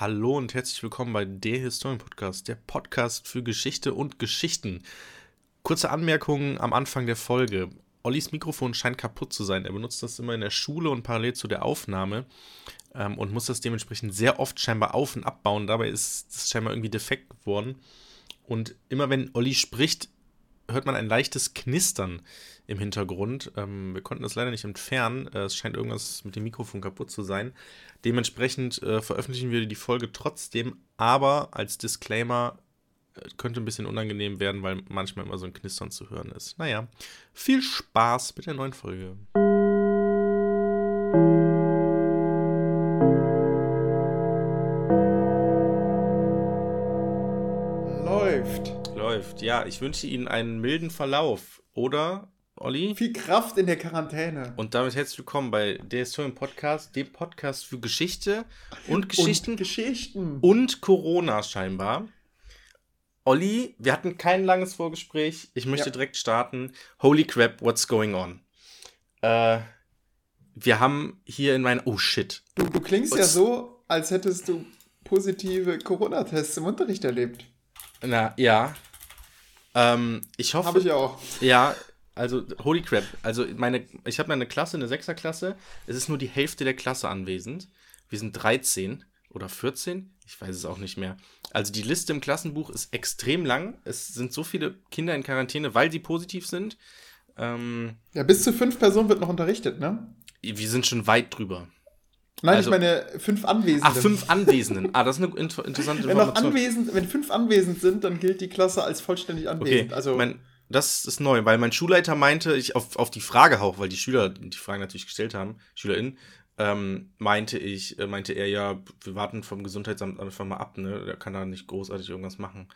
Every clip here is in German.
Hallo und herzlich willkommen bei der Historien Podcast, der Podcast für Geschichte und Geschichten. Kurze Anmerkungen am Anfang der Folge. Ollis Mikrofon scheint kaputt zu sein. Er benutzt das immer in der Schule und parallel zu der Aufnahme ähm, und muss das dementsprechend sehr oft scheinbar auf- und abbauen. Dabei ist es scheinbar irgendwie defekt geworden. Und immer wenn Olli spricht, hört man ein leichtes Knistern im Hintergrund. Ähm, wir konnten das leider nicht entfernen. Äh, es scheint irgendwas mit dem Mikrofon kaputt zu sein. Dementsprechend äh, veröffentlichen wir die Folge trotzdem, aber als Disclaimer äh, könnte ein bisschen unangenehm werden, weil manchmal immer so ein Knistern zu hören ist. Naja, viel Spaß mit der neuen Folge. Läuft. Ja, ich wünsche Ihnen einen milden Verlauf. Oder, Olli? Viel Kraft in der Quarantäne. Und damit herzlich willkommen bei der Historien Podcast, dem Podcast für Geschichte und Geschichten Und Geschichten. und Corona scheinbar. Olli, wir hatten kein langes Vorgespräch. Ich möchte Ja. direkt starten. Holy crap, what's going on? Äh, wir haben hier in meinem. Oh shit. Du, du klingst ja Was? so, als hättest du positive Corona-Tests im Unterricht erlebt. Na, ja. Ähm, ich hoffe. Habe ich auch. Ja, also holy crap. Also meine, ich habe eine Klasse, eine Sechserklasse. Es ist nur die Hälfte der Klasse anwesend. Wir sind 13 oder 14. Ich weiß es auch nicht mehr. Also die Liste im Klassenbuch ist extrem lang. Es sind so viele Kinder in Quarantäne, weil sie positiv sind. Ähm, Ja, bis zu fünf Personen wird noch unterrichtet, ne? wir sind schon weit drüber. Nein, Also- ich meine fünf Anwesende. Ach, fünf Anwesenden. Ah, das ist eine inter interessante Wenn noch Information. anwesend, wenn fünf anwesend sind, dann gilt die Klasse als vollständig anwesend. Okay, also mein, das ist neu, weil mein Schulleiter meinte, ich auf, auf die Frage auch, weil die Schüler die Fragen natürlich gestellt haben, SchülerInnen, ähm, meinte ich, äh, meinte er ja, wir warten vom Gesundheitsamt einfach mal ab, ne? Der kann da nicht großartig irgendwas machen.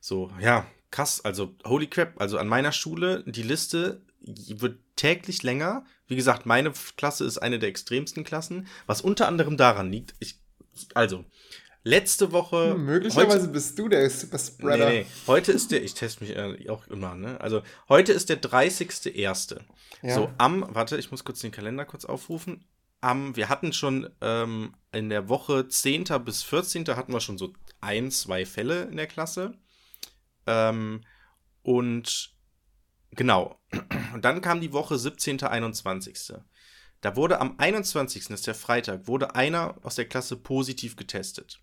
So, ja, krass, also holy crap, also an meiner Schule, die Liste wird täglich länger. Wie gesagt, meine Klasse ist eine der extremsten Klassen, was unter anderem daran liegt, ich, also, letzte Woche. hm, möglicherweise bist du der Superspreader. Nee, nee. Heute ist der, ich teste mich äh, auch immer, ne? Also, heute ist der 30.01. Ja. So, am, warte, ich muss kurz den Kalender kurz aufrufen. Am, wir hatten schon ähm, in der Woche 10. bis 14. hatten wir schon so ein, zwei Fälle in der Klasse. Ähm, und genau. Und dann kam die Woche 17. 21. Da wurde am 21. das ist der Freitag, wurde einer aus der Klasse positiv getestet.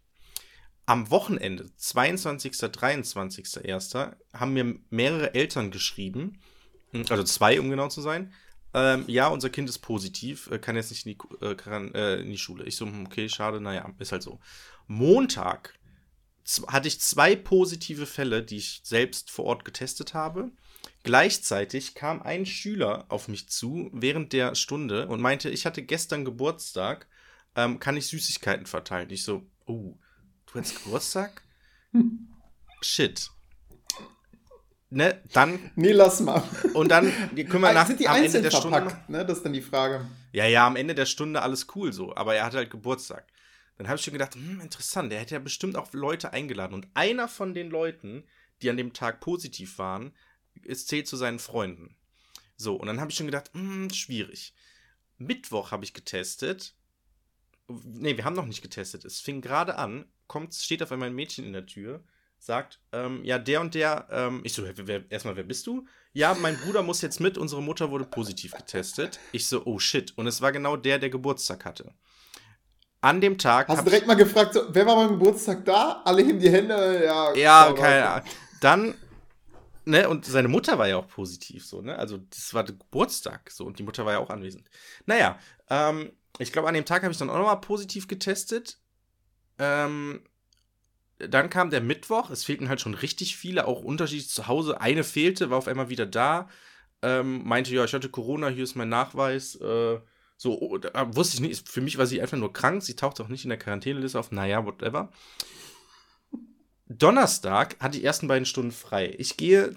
Am Wochenende, 22. 23. 1. haben mir mehrere Eltern geschrieben, also zwei, um genau zu sein. Ähm, ja, unser Kind ist positiv, äh, kann jetzt nicht in die, äh, äh, in die Schule. Ich so, hm, okay, schade, naja, ist halt so. Montag hatte ich zwei positive Fälle, die ich selbst vor Ort getestet habe. Gleichzeitig kam ein Schüler auf mich zu während der Stunde und meinte, ich hatte gestern Geburtstag, ähm, kann ich Süßigkeiten verteilen? Ich so, oh, du hast Geburtstag? Shit. Ne, dann, Nee, lass mal. und dann können wir nach, sind die am Ende der Stunde. verpackt? Ne? Das ist dann die Frage. Ja, ja, am Ende der Stunde alles cool so, aber er hatte halt Geburtstag. Dann habe ich schon gedacht, hm, interessant, der hätte ja bestimmt auch Leute eingeladen. Und einer von den Leuten, die an dem Tag positiv waren, ist, zählt zu seinen Freunden. So, und dann habe ich schon gedacht, hm, schwierig. Mittwoch habe ich getestet. Nee, wir haben noch nicht getestet. Es fing gerade an, kommt, steht auf einmal ein Mädchen in der Tür, sagt, ähm, ja, der und der, ähm, ich so, erstmal, wer bist du? Ja, mein Bruder muss jetzt mit, unsere Mutter wurde positiv getestet. Ich so, oh shit. Und es war genau der, der Geburtstag hatte. An dem Tag. Hast du direkt mal gefragt, so, wer war beim Geburtstag da? Alle heben die Hände, ja. Ja, keine Ahnung. Dann, ne, und seine Mutter war ja auch positiv, so, ne? Also, das war der Geburtstag, so, und die Mutter war ja auch anwesend. Naja, ähm, ich glaube, an dem Tag habe ich dann auch nochmal positiv getestet. Ähm, dann kam der Mittwoch, es fehlten halt schon richtig viele, auch unterschiedlich zu Hause. Eine fehlte, war auf einmal wieder da, ähm, meinte, ja, ich hatte Corona, hier ist mein Nachweis. Äh, so, oh, da wusste ich nicht, für mich war sie einfach nur krank, sie tauchte auch nicht in der Quarantäneliste auf, naja, whatever. Donnerstag hatte ich die ersten beiden Stunden frei. Ich gehe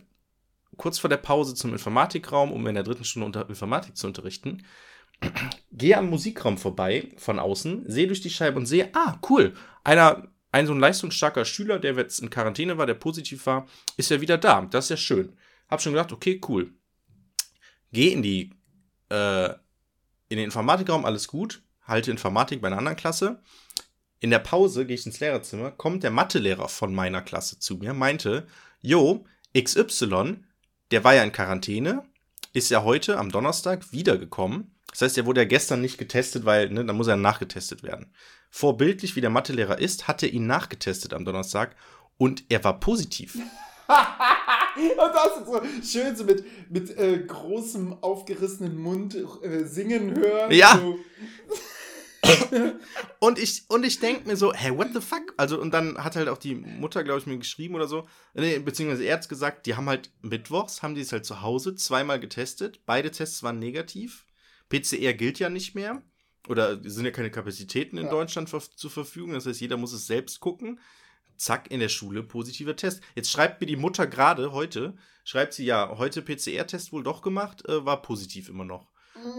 kurz vor der Pause zum Informatikraum, um in der dritten Stunde unter Informatik zu unterrichten. Gehe am Musikraum vorbei von außen, sehe durch die Scheibe und sehe, ah, cool, einer, ein so ein leistungsstarker Schüler, der jetzt in Quarantäne war, der positiv war, ist ja wieder da. Das ist ja schön. Hab schon gedacht, okay, cool. Gehe in die, äh, in den Informatikraum, alles gut. Halte Informatik bei einer anderen Klasse. In der Pause gehe ich ins Lehrerzimmer, kommt der Mathelehrer von meiner Klasse zu mir, meinte, Jo, XY, der war ja in Quarantäne, ist ja heute am Donnerstag wiedergekommen. Das heißt, er wurde ja gestern nicht getestet, weil, ne, dann muss er nachgetestet werden. Vorbildlich, wie der Mathelehrer ist, hat er ihn nachgetestet am Donnerstag und er war positiv. Und das ist so schön so mit, mit äh, großem aufgerissenen Mund äh, singen hören. Ja. So. Und ich, und ich denke mir so, hä, what the fuck? Also, und dann hat halt auch die Mutter, glaube ich, mir geschrieben oder so, nee, beziehungsweise er hat gesagt, die haben halt mittwochs, haben die es halt zu Hause zweimal getestet. Beide Tests waren negativ. PCR gilt ja nicht mehr. Oder sind ja keine Kapazitäten in Ja. Deutschland zur Verfügung. Das heißt, jeder muss es selbst gucken. Zack, in der Schule positiver Test. Jetzt schreibt mir die Mutter gerade heute, schreibt sie ja, heute PCR-Test wohl doch gemacht, äh, war positiv immer noch.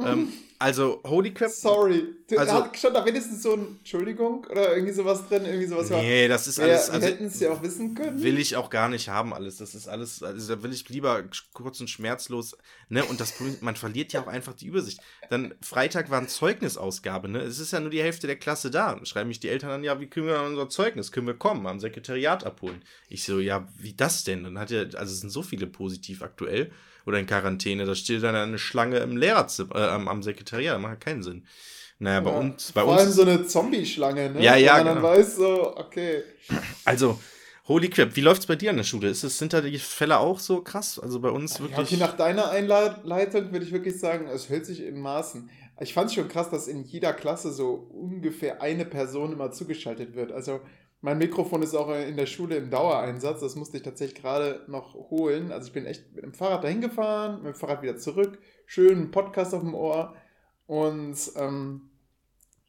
Ähm, also, holy crap. Sorry. Du, Also- hat schon da wenigstens so ein Entschuldigung oder irgendwie sowas drin, irgendwie sowas. Nee, das ist alles. wir Also, hätten es ja auch wissen können. will ich auch gar nicht haben alles. Das ist alles, also da will ich lieber kurz und schmerzlos, ne? Und das man verliert ja auch einfach die Übersicht. Dann Freitag war ein Zeugnisausgabe, ne? Es ist ja nur die Hälfte der Klasse da. Dann schreiben mich die Eltern an, ja, wie kriegen wir unser Zeugnis? Können wir kommen, am Sekretariat abholen? Ich so, ja, wie das denn? Dann hat ja, also es sind so viele positiv aktuell oder in Quarantäne, da steht dann eine Schlange im Lehrerzimmer, äh, am, am Sekretariat, das macht ja keinen Sinn. Naja, bei Ja. uns, bei Vor uns. allem so eine Zombie-Schlange, ne? Ja, ja, Wo man dann genau. weiß, so, okay. Also, holy crap, wie läuft's bei dir an der Schule? Ist es, sind da die Fälle auch so krass? Also bei uns Ja, wirklich. okay, nach deiner Einleitung würde ich wirklich sagen, es hält sich in Maßen. Ich fand es schon krass, dass in jeder Klasse so ungefähr eine Person immer zugeschaltet wird. Also mein Mikrofon ist auch in der Schule im Dauereinsatz. Das musste ich tatsächlich gerade noch holen. Also ich bin echt mit dem Fahrrad dahin gefahren, mit dem Fahrrad wieder zurück. Schön einen Podcast auf dem Ohr. Und ähm,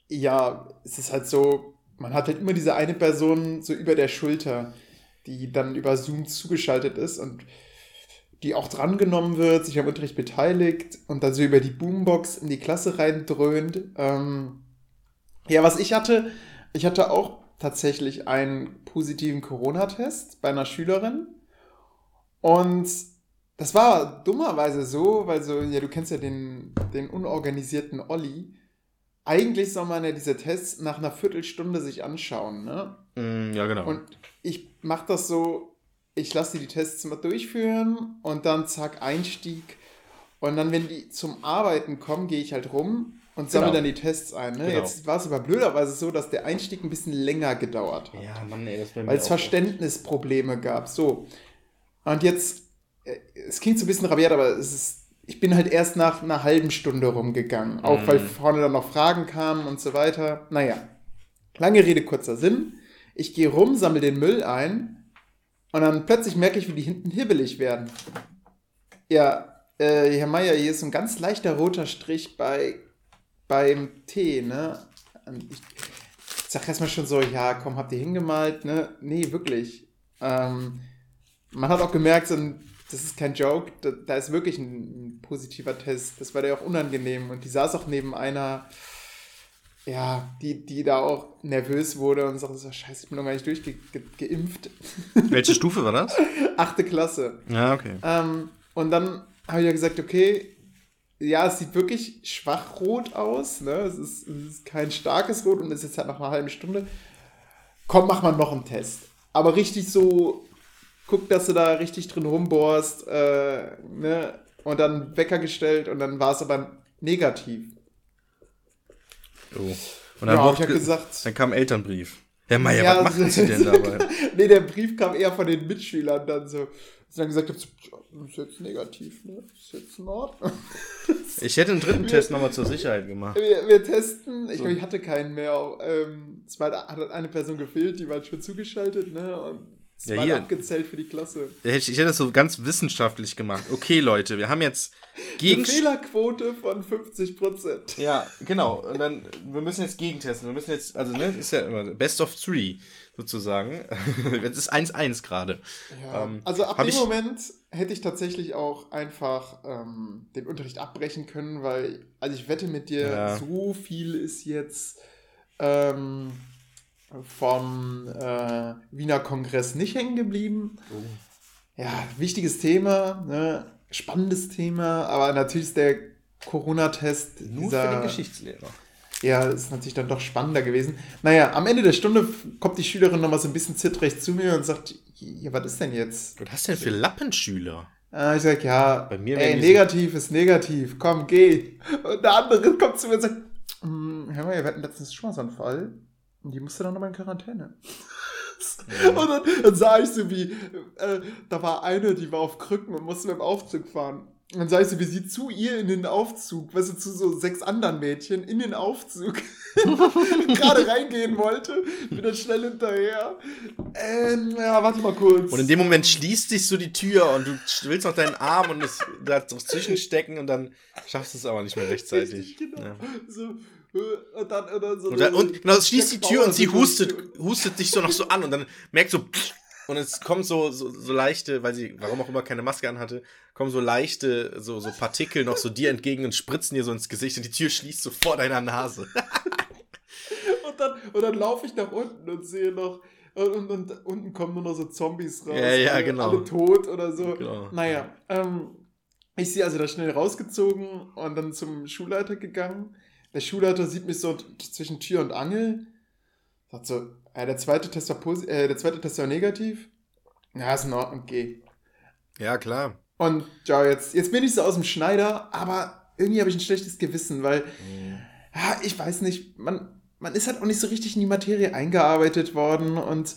ja, es ist halt so, man hat halt immer diese eine Person so über der Schulter, die dann über Zoom zugeschaltet ist und die auch drangenommen wird, sich am Unterricht beteiligt und dann so über die Boombox in die Klasse reindröhnt. Ähm, ja, was ich hatte, ich hatte auch tatsächlich einen positiven Corona-Test bei einer Schülerin. Und das war dummerweise so, weil so, ja, du kennst ja den, den unorganisierten Olli. Eigentlich soll man ja diese Tests nach einer Viertelstunde sich anschauen, ne? Mm, ja, genau. Und ich mache das so, ich lasse die Tests mal durchführen und dann zack, Einstieg. Und dann, wenn die zum Arbeiten kommen, gehe ich halt rum und sammle Genau. dann die Tests ein. Ne? Genau. Jetzt war es aber blöderweise so, dass der Einstieg ein bisschen länger gedauert hat. ja, Mann, ey, das Weil es. Verständnisprobleme gab. So. Und jetzt, äh, es klingt so ein bisschen rabiat, aber es ist, ich bin halt erst nach einer halben Stunde rumgegangen. Auch Mhm. weil vorne dann noch Fragen kamen und so weiter. Naja, lange Rede, kurzer Sinn. Ich gehe rum, sammle den Müll ein und dann plötzlich merke ich, wie die hinten hibbelig werden. Ja, äh, Herr Meier, hier ist so ein ganz leichter roter Strich bei, beim T, ne? Und ich sag erstmal schon so, ja, komm, habt ihr hingemalt, ne? Nee, wirklich. Ähm, man hat auch gemerkt, so ein, das ist kein Joke, da, da ist wirklich ein, positiver Test. Das war dir auch unangenehm. Und die saß auch neben einer, ja, die, die da auch nervös wurde und sagte so, scheiße, ich bin noch gar nicht durchgeimpft. Welche Stufe war das? Achte Klasse. Ja, okay. Ähm, und dann habe ich ja gesagt, okay, ja, es sieht wirklich schwach rot aus. Ne? Es, ist, es ist kein starkes Rot und es ist jetzt halt nach einer halben Stunde. Komm, mach mal noch einen Test. Aber richtig so, guck, dass du da richtig drin rumbohrst. Äh, ne? Und dann Wecker gestellt und dann war es aber negativ. Oh. Und dann, Ja, ich ge- gesagt, dann kam Elternbrief. Herr Meier, Ja, was machen Sie denn dabei? nee, der Brief kam eher von den Mitschülern dann so. Dass dann gesagt habe, so, ja, ist jetzt negativ, ne? Ist jetzt in Ordnung. Ich hätte einen dritten Test nochmal zur Sicherheit gemacht. Wir, wir testen, ich glaube, ich hatte keinen mehr. Ähm, es war, hat eine Person gefehlt, die war schon zugeschaltet, ne? Und es Ja, war hier. abgezählt für die Klasse. Ich hätte ich hätte das so ganz wissenschaftlich gemacht. Okay, Leute, wir haben jetzt Eine gegen. Fehlerquote von 50 Prozent. Ja, genau. Und dann, wir müssen jetzt gegentesten. Wir müssen jetzt, also, ne, ist ja immer Best of Three, sozusagen. Jetzt ist 1-1 gerade. Ja, Ähm, also ab dem ich- Moment hätte ich tatsächlich auch einfach ähm, den Unterricht abbrechen können, weil, also ich wette mit dir, Ja. so viel ist jetzt ähm, vom äh, Wiener Kongress nicht hängen geblieben. Ja, wichtiges Thema, ne? spannendes Thema, aber natürlich ist der Corona-Test Nur dieser, für den Geschichtslehrer. Ja, ist natürlich dann doch spannender gewesen. Naja, am Ende der Stunde kommt die Schülerin nochmal so ein bisschen zittrig zu mir und sagt, ja, was ist denn jetzt? Was hast du denn für Lappenschüler? Ah, ich sag, ja, Bei mir ey, negativ ist negativ, komm, geh. Und der andere kommt zu mir und sagt, "Hm, hör mal, wir hatten letztens so einen Fall und die musste dann nochmal in Quarantäne. Und dann, dann sah ich so, wie, äh, da war eine, die war auf Krücken und musste mit dem Aufzug fahren. Und dann ich so, wie sie zu ihr in den Aufzug, weißt du, zu so sechs anderen Mädchen in den Aufzug gerade reingehen wollte. Bin dann schnell hinterher. Ähm, ja, warte mal kurz. Und in dem Moment schließt sich so die Tür und du willst noch deinen Arm und es da so zwischenstecken und dann schaffst du es aber nicht mehr rechtzeitig. Richtig, genau. Ja. So, äh, und dann, und dann so. Und, dann, und genau, es schließt die Tür und sie hustet, hustet dich so noch so an und dann merkt so und es kommt so, so, so leichte, weil sie, warum auch immer keine Maske anhatte, kommen so leichte, so, so Partikel noch so dir entgegen und spritzen dir so ins Gesicht und die Tür schließt so vor deiner Nase. Und dann, und dann laufe ich nach unten und sehe noch. Und, und, und unten kommen nur noch so Zombies raus. Ja, ja, alle, genau. Alle tot oder so. Genau. Naja, ähm, ich sehe also da schnell rausgezogen und dann zum Schulleiter gegangen. Der Schulleiter sieht mich so zwischen Tür und Angel. Sagt so, äh, der, zweite Test war posi- äh, der zweite Test war negativ. Ja, ist in Ordnung, geh. Ja, klar. Und ja, jetzt, jetzt bin ich so aus dem Schneider, aber irgendwie habe ich ein schlechtes Gewissen, weil ja, ich weiß nicht, man, man ist halt auch nicht so richtig in die Materie eingearbeitet worden und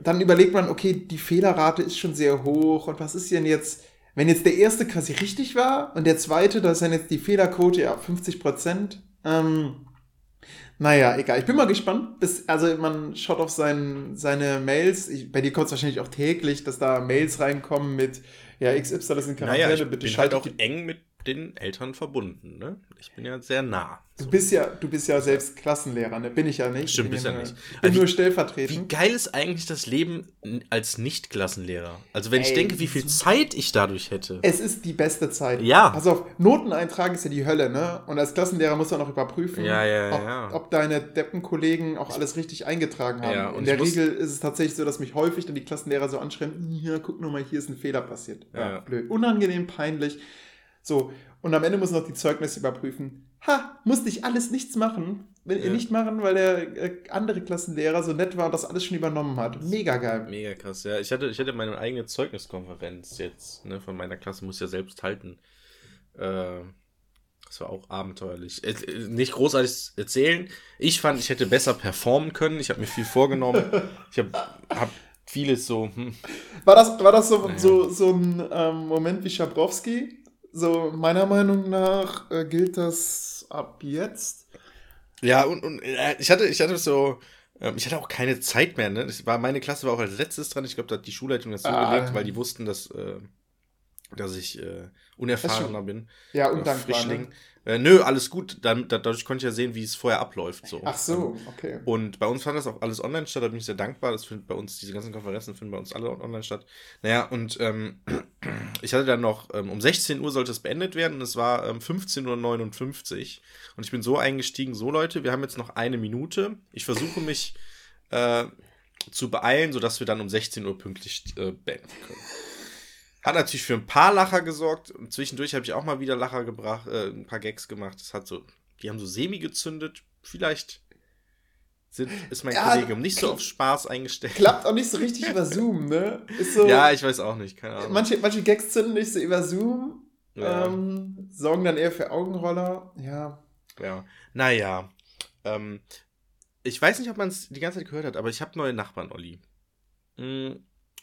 dann überlegt man, okay, die Fehlerrate ist schon sehr hoch und was ist denn jetzt, wenn jetzt der erste quasi richtig war und der zweite, da ist dann jetzt die Fehlerquote ja 50 Prozent. Ähm, naja, egal. Ich bin mal gespannt. Bis, also man schaut auf sein, seine Mails. Ich, bei dir kommt es wahrscheinlich auch täglich, dass da Mails reinkommen mit, ja, XY ist in Quarantäne, Naja, ich bitte bin halt auch eng mit den Eltern verbunden, ne? Ich bin ja sehr nah. Du bist ja, du bist ja selbst Klassenlehrer, ne? Bin ich ja nicht. Stimmt, ich bist ja nur- nicht. Bin Also nur Wie stellvertretend. geil ist eigentlich das Leben als Nicht-Klassenlehrer? Also wenn ich Ey, denke, wie viel. Zeit ich dadurch hätte. Es ist die beste Zeit. Ja. Pass auf, Noten eintragen ist ja die Hölle, ne? Und als Klassenlehrer musst du auch noch überprüfen, Ja, ja, ob, ja. ob deine Deppenkollegen auch alles richtig eingetragen haben. Ja, und In ich der muss- Regel ist es tatsächlich so, dass mich häufig dann die Klassenlehrer so anschreiben, ja, guck nur mal, hier ist ein Fehler passiert. Ja, Ja. blöd. Unangenehm, peinlich. So, und am Ende muss noch die Zeugnisse überprüfen. Ha, musste ich alles nichts machen. Ja. Nicht machen, weil der äh, andere Klassenlehrer so nett war und das alles schon übernommen hat. Mega geil. Mega krass, ja. Ich hatte, ich hatte meine eigene Zeugniskonferenz jetzt, ne, von meiner Klasse, muss ich ja selbst halten. Äh, das war auch abenteuerlich. Äh, äh, nicht großartig erzählen. Ich fand, ich hätte besser performen können. Ich habe mir viel vorgenommen. Ich habe hab vieles so, hm, War das, war das so, Naja. so, so ein ähm, Moment wie Schabrowski? So, meiner Meinung nach äh, gilt das ab jetzt. Ja, und, und äh, ich hatte, ich hatte so, ähm, ich hatte auch keine Zeit mehr, ne? Das war, meine Klasse war auch als letztes dran. Ich glaube, da hat die Schulleitung das so Ah. gelegt, weil die wussten, dass, äh, dass ich äh, unerfahrener bin. Ja, undankbar. Frischling. Ne? Äh, nö, alles gut. Dann, da, dadurch konnte ich ja sehen, wie es vorher abläuft. So. Ach so, okay. Und bei uns fand das auch alles online statt, da bin ich sehr dankbar. Das findet bei uns, diese ganzen Konferenzen finden bei uns alle online statt. Naja, und ähm, ich hatte dann noch, ähm, um 16 Uhr sollte es beendet werden und es war ähm, 15.59 Uhr. Und ich bin so eingestiegen, so Leute, wir haben jetzt noch eine Minute. Ich versuche mich äh, zu beeilen, sodass wir dann um 16 Uhr pünktlich äh, beenden können. Hat natürlich für ein paar Lacher gesorgt. Und zwischendurch habe ich auch mal wieder Lacher gebracht, äh, ein paar Gags gemacht. Das hat so, die haben so semi gezündet. Vielleicht sind, ist mein Ja, Kollegium nicht so auf Spaß eingestellt. Klappt auch nicht so richtig über Zoom, ne? Ist so, Ja, ich weiß auch nicht, keine Ahnung. manche, manche Gags zünden nicht so über Zoom, Ja. ähm, sorgen dann eher für Augenroller. Ja. Ja. Naja. Ähm, ich weiß nicht, ob man es die ganze Zeit gehört hat, aber ich habe neue Nachbarn, Olli. Mm,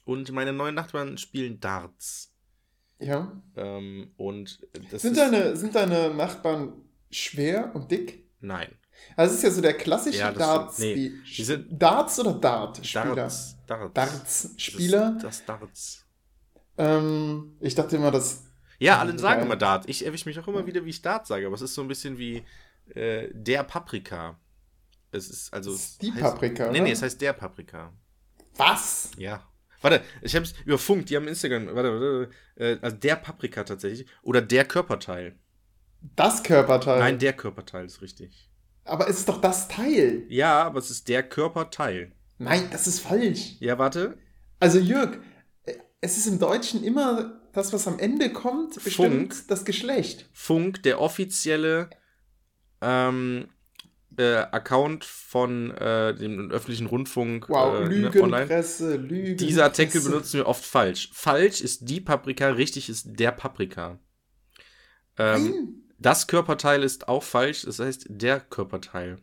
Und meine neuen Nachbarn spielen Darts. Ja. Ähm, und das Sind ist. deine, sind deine Nachbarn schwer und dick? Nein. Also es ist ja so der klassische Ja, Darts. Nee, die- sind- Darts oder Dart-Spieler? Darts. Darts. Darts-Spieler. Das, das Darts. Ähm, ich dachte immer, dass. Ja, alle sagen Geil. immer Dart. Ich erwische mich auch immer wieder, wie ich Dart sage, aber es ist so ein bisschen wie äh, der Paprika. Es ist also. Es ist die heißt- Paprika, Nee, nee, es heißt der Paprika. Was? Ja. Warte, ich habe es über Funk, die haben Instagram, warte, warte, äh, also der Paprika tatsächlich. Oder der Körperteil. Das Körperteil. Nein, der Körperteil ist richtig. Aber es ist doch das Teil. Ja, aber es ist der Körperteil. Nein, das ist falsch. Ja, warte. Also Jörg, äh, es ist im Deutschen immer das, was am Ende kommt, bestimmt Funk. das Geschlecht. Funk, der offizielle ähm, äh, Account von äh, dem öffentlichen Rundfunk Wow, äh, ne, Lügenpresse, Lügenpresse. Diese Artikel benutzen wir oft falsch. Falsch ist die Paprika, richtig ist der Paprika. Ähm, Nein. das Körperteil ist auch falsch, das heißt der Körperteil.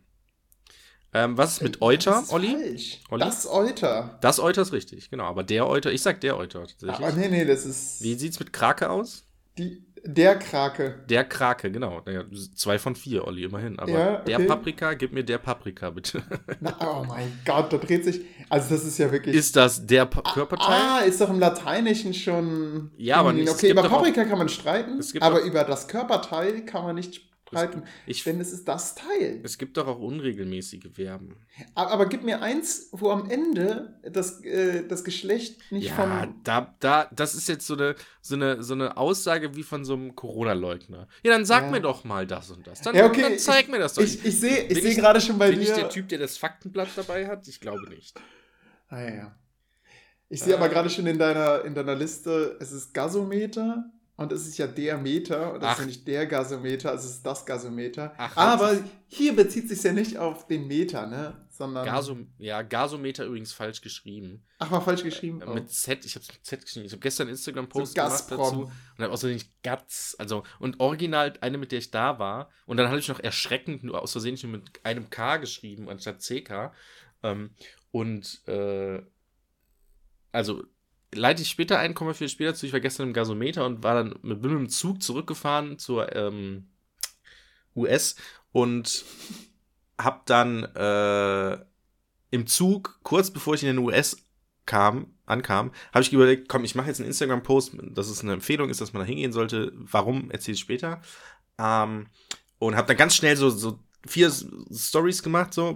Ähm, was ist mit Euter, Das ist Olli? falsch. Olli? Das Euter. Das Euter ist richtig, genau. Aber der Euter, ich sag der Euter tatsächlich. Aber nee, nee, das ist Wie sieht's mit Krake aus? die, der Krake. Der Krake, genau. Ja, zwei von vier, Olli, immerhin. Aber Ja, okay. der Paprika, gib mir der Paprika, bitte. Na, oh mein Gott, da dreht sich. Also, das ist ja wirklich. ist das der pa Körperteil? Ah, ist doch im Lateinischen schon. Ja, aber Hm, es Okay, über doch auch- Paprika kann man streiten, aber über das Körperteil kann man nicht streiten, Ich, denn es ist das Teil. es gibt doch auch unregelmäßige Verben. Aber, aber gib mir eins, wo am Ende das, äh, das Geschlecht nicht Ja, vom. da, da, das ist jetzt so eine, so eine, so eine Aussage wie von so einem Corona-Leugner. Ja, dann sag Ja. mir doch mal das und das. Dann, Ja, okay, dann zeig mir das doch. Ich, ich sehe ich Bin seh ich- gerade schon bei Bin ich dir. der Typ, der das Faktenblatt dabei hat? Ich glaube nicht. Ah, ja. Ich sehe Äh. aber gerade schon in deiner, in deiner Liste, es ist Gasometer und es ist ja der Meter und das Ach. ist ja nicht der Gasometer, es ist das Gasometer. Ach, aber hier bezieht sich ja nicht auf den Meter, ne? Sondern. Gasom ja, Gasometer übrigens falsch geschrieben. Ach, war falsch geschrieben. Äh. Mit Z, ich habe mit Z geschrieben. Ich habe gestern einen Instagram-Post So gemacht dazu und habe außerdem nicht Gatz, also und original eine, mit der ich da war. Und dann hatte ich noch erschreckend nur aus Versehen nur mit einem K geschrieben anstatt CK. Ähm, und äh, also leite ich später ein, komme viel später zu. Ich war gestern im Gasometer und war dann mit, bin mit dem Zug zurückgefahren zur ähm, US und hab dann äh, im Zug, kurz bevor ich in den US kam, ankam, habe ich überlegt, komm, ich mache jetzt einen Instagram-Post, dass es eine Empfehlung ist, dass man da hingehen sollte. Warum, erzähle ich später. Ähm, und habe dann ganz schnell so, so vier Stories gemacht, so,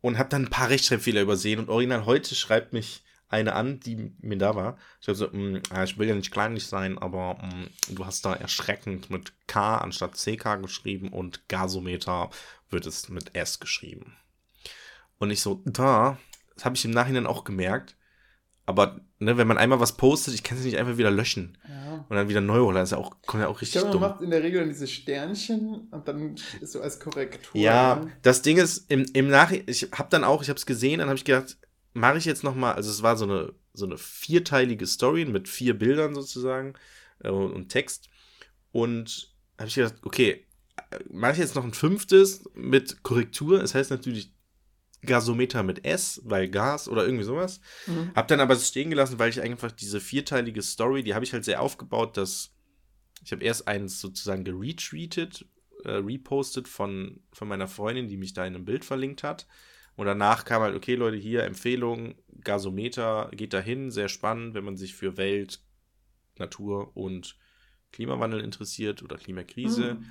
und habe dann ein paar Rechtschreibfehler übersehen. Und original heute schreibt mich eine an, die mir da war. Ich habe so, "Mm, ah, ich will ja nicht kleinlich sein, aber mm, du hast da erschreckend mit K anstatt CK geschrieben und Gasometer wird es mit S geschrieben. Und ich so, da, das habe ich im Nachhinein auch gemerkt. Aber ne, wenn man einmal was postet, ich kann es nicht einfach wieder löschen ja. und dann wieder neu holen. Das ist ja auch, kommt ja auch Ich richtig glaube, man dumm. macht in der Regel dann diese Sternchen und dann ist so als Korrektur. Ja, das Ding ist, im, im Nachhinein, ich habe dann auch, ich habe es gesehen, dann habe ich gedacht, mache ich jetzt noch mal, also es war so eine, so eine vierteilige Story mit vier Bildern sozusagen äh, und Text. Und habe ich gedacht, okay, mache ich jetzt noch ein fünftes mit Korrektur. Es heißt natürlich Gasometer mit S, weil Gas oder irgendwie sowas. Mhm. Hab dann aber es stehen gelassen, weil ich einfach diese vierteilige Story, die habe ich halt sehr aufgebaut, dass ich habe erst eins sozusagen geretweetet, äh, repostet von, von meiner Freundin, die mich da in einem Bild verlinkt hat. Und danach kam halt, okay, Leute, hier Empfehlung, Gasometer, geht dahin, sehr spannend, wenn man sich für Welt, Natur und Klimawandel interessiert oder Klimakrise. Mhm.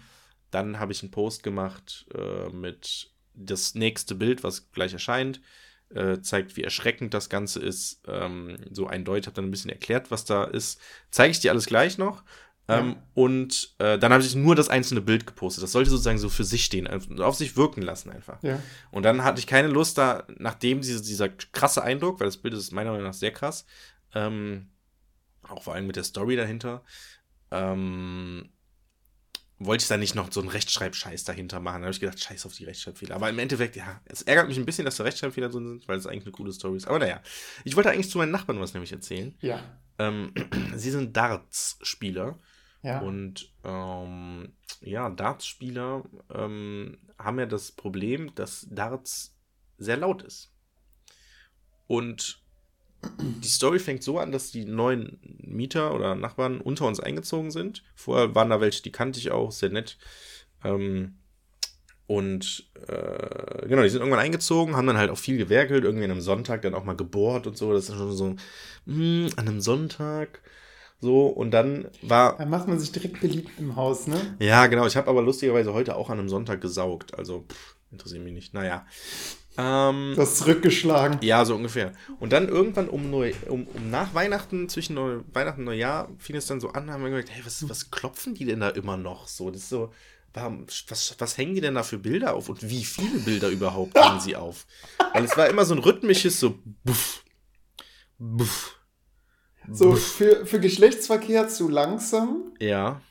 Dann habe ich einen Post gemacht äh, mit das nächste Bild, was gleich erscheint, äh, zeigt, wie erschreckend das Ganze ist. Ähm, so eindeutig, habe dann ein bisschen erklärt, was da ist. Zeige ich dir alles gleich noch. Ähm. Und äh, dann habe ich nur das einzelne Bild gepostet. Das sollte sozusagen so für sich stehen, also auf sich wirken lassen einfach. Ja. Und dann hatte ich keine Lust da, nachdem diese, dieser krasse Eindruck, weil das Bild ist meiner Meinung nach sehr krass, ähm, auch vor allem mit der Story dahinter, ähm, wollte ich da nicht noch so einen Rechtschreibscheiß dahinter machen. Da habe ich gedacht, scheiß auf die Rechtschreibfehler. Aber im Endeffekt, ja, es ärgert mich ein bisschen, dass da Rechtschreibfehler drin sind, weil es eigentlich eine coole Story ist. Aber naja, ich wollte eigentlich zu meinen Nachbarn was nämlich erzählen. Ja. Ähm, sie sind Darts-Spieler. Ja. Und ähm, ja, Darts-Spieler ähm, haben ja das Problem, dass Darts sehr laut ist. Und die Story fängt so an, dass die neuen Mieter oder Nachbarn unter uns eingezogen sind. Vorher waren da welche, die kannte ich auch, sehr nett. Ähm, und äh, genau, die sind irgendwann eingezogen, haben dann halt auch viel gewerkelt, irgendwie an einem Sonntag dann auch mal gebohrt und so. Das ist schon so, mm, an einem Sonntag. So, und dann war. Da macht man sich direkt beliebt im Haus, ne? Ja, genau. Ich habe aber lustigerweise heute auch an einem Sonntag gesaugt. Also, pff, interessiert mich nicht. Naja. Ähm, Du hast zurückgeschlagen. ja, so ungefähr. Und dann irgendwann um, Neu um, um nach Weihnachten, zwischen Neu Weihnachten und Neujahr, fing es dann so an, haben wir gedacht, hey, was, was klopfen die denn da immer noch so? Das ist so, warum, was, was hängen die denn da für Bilder auf? Und wie viele Bilder überhaupt hängen sie auf? Weil es war immer so ein rhythmisches, so buff, buff, So, für, für Geschlechtsverkehr zu langsam, Ja,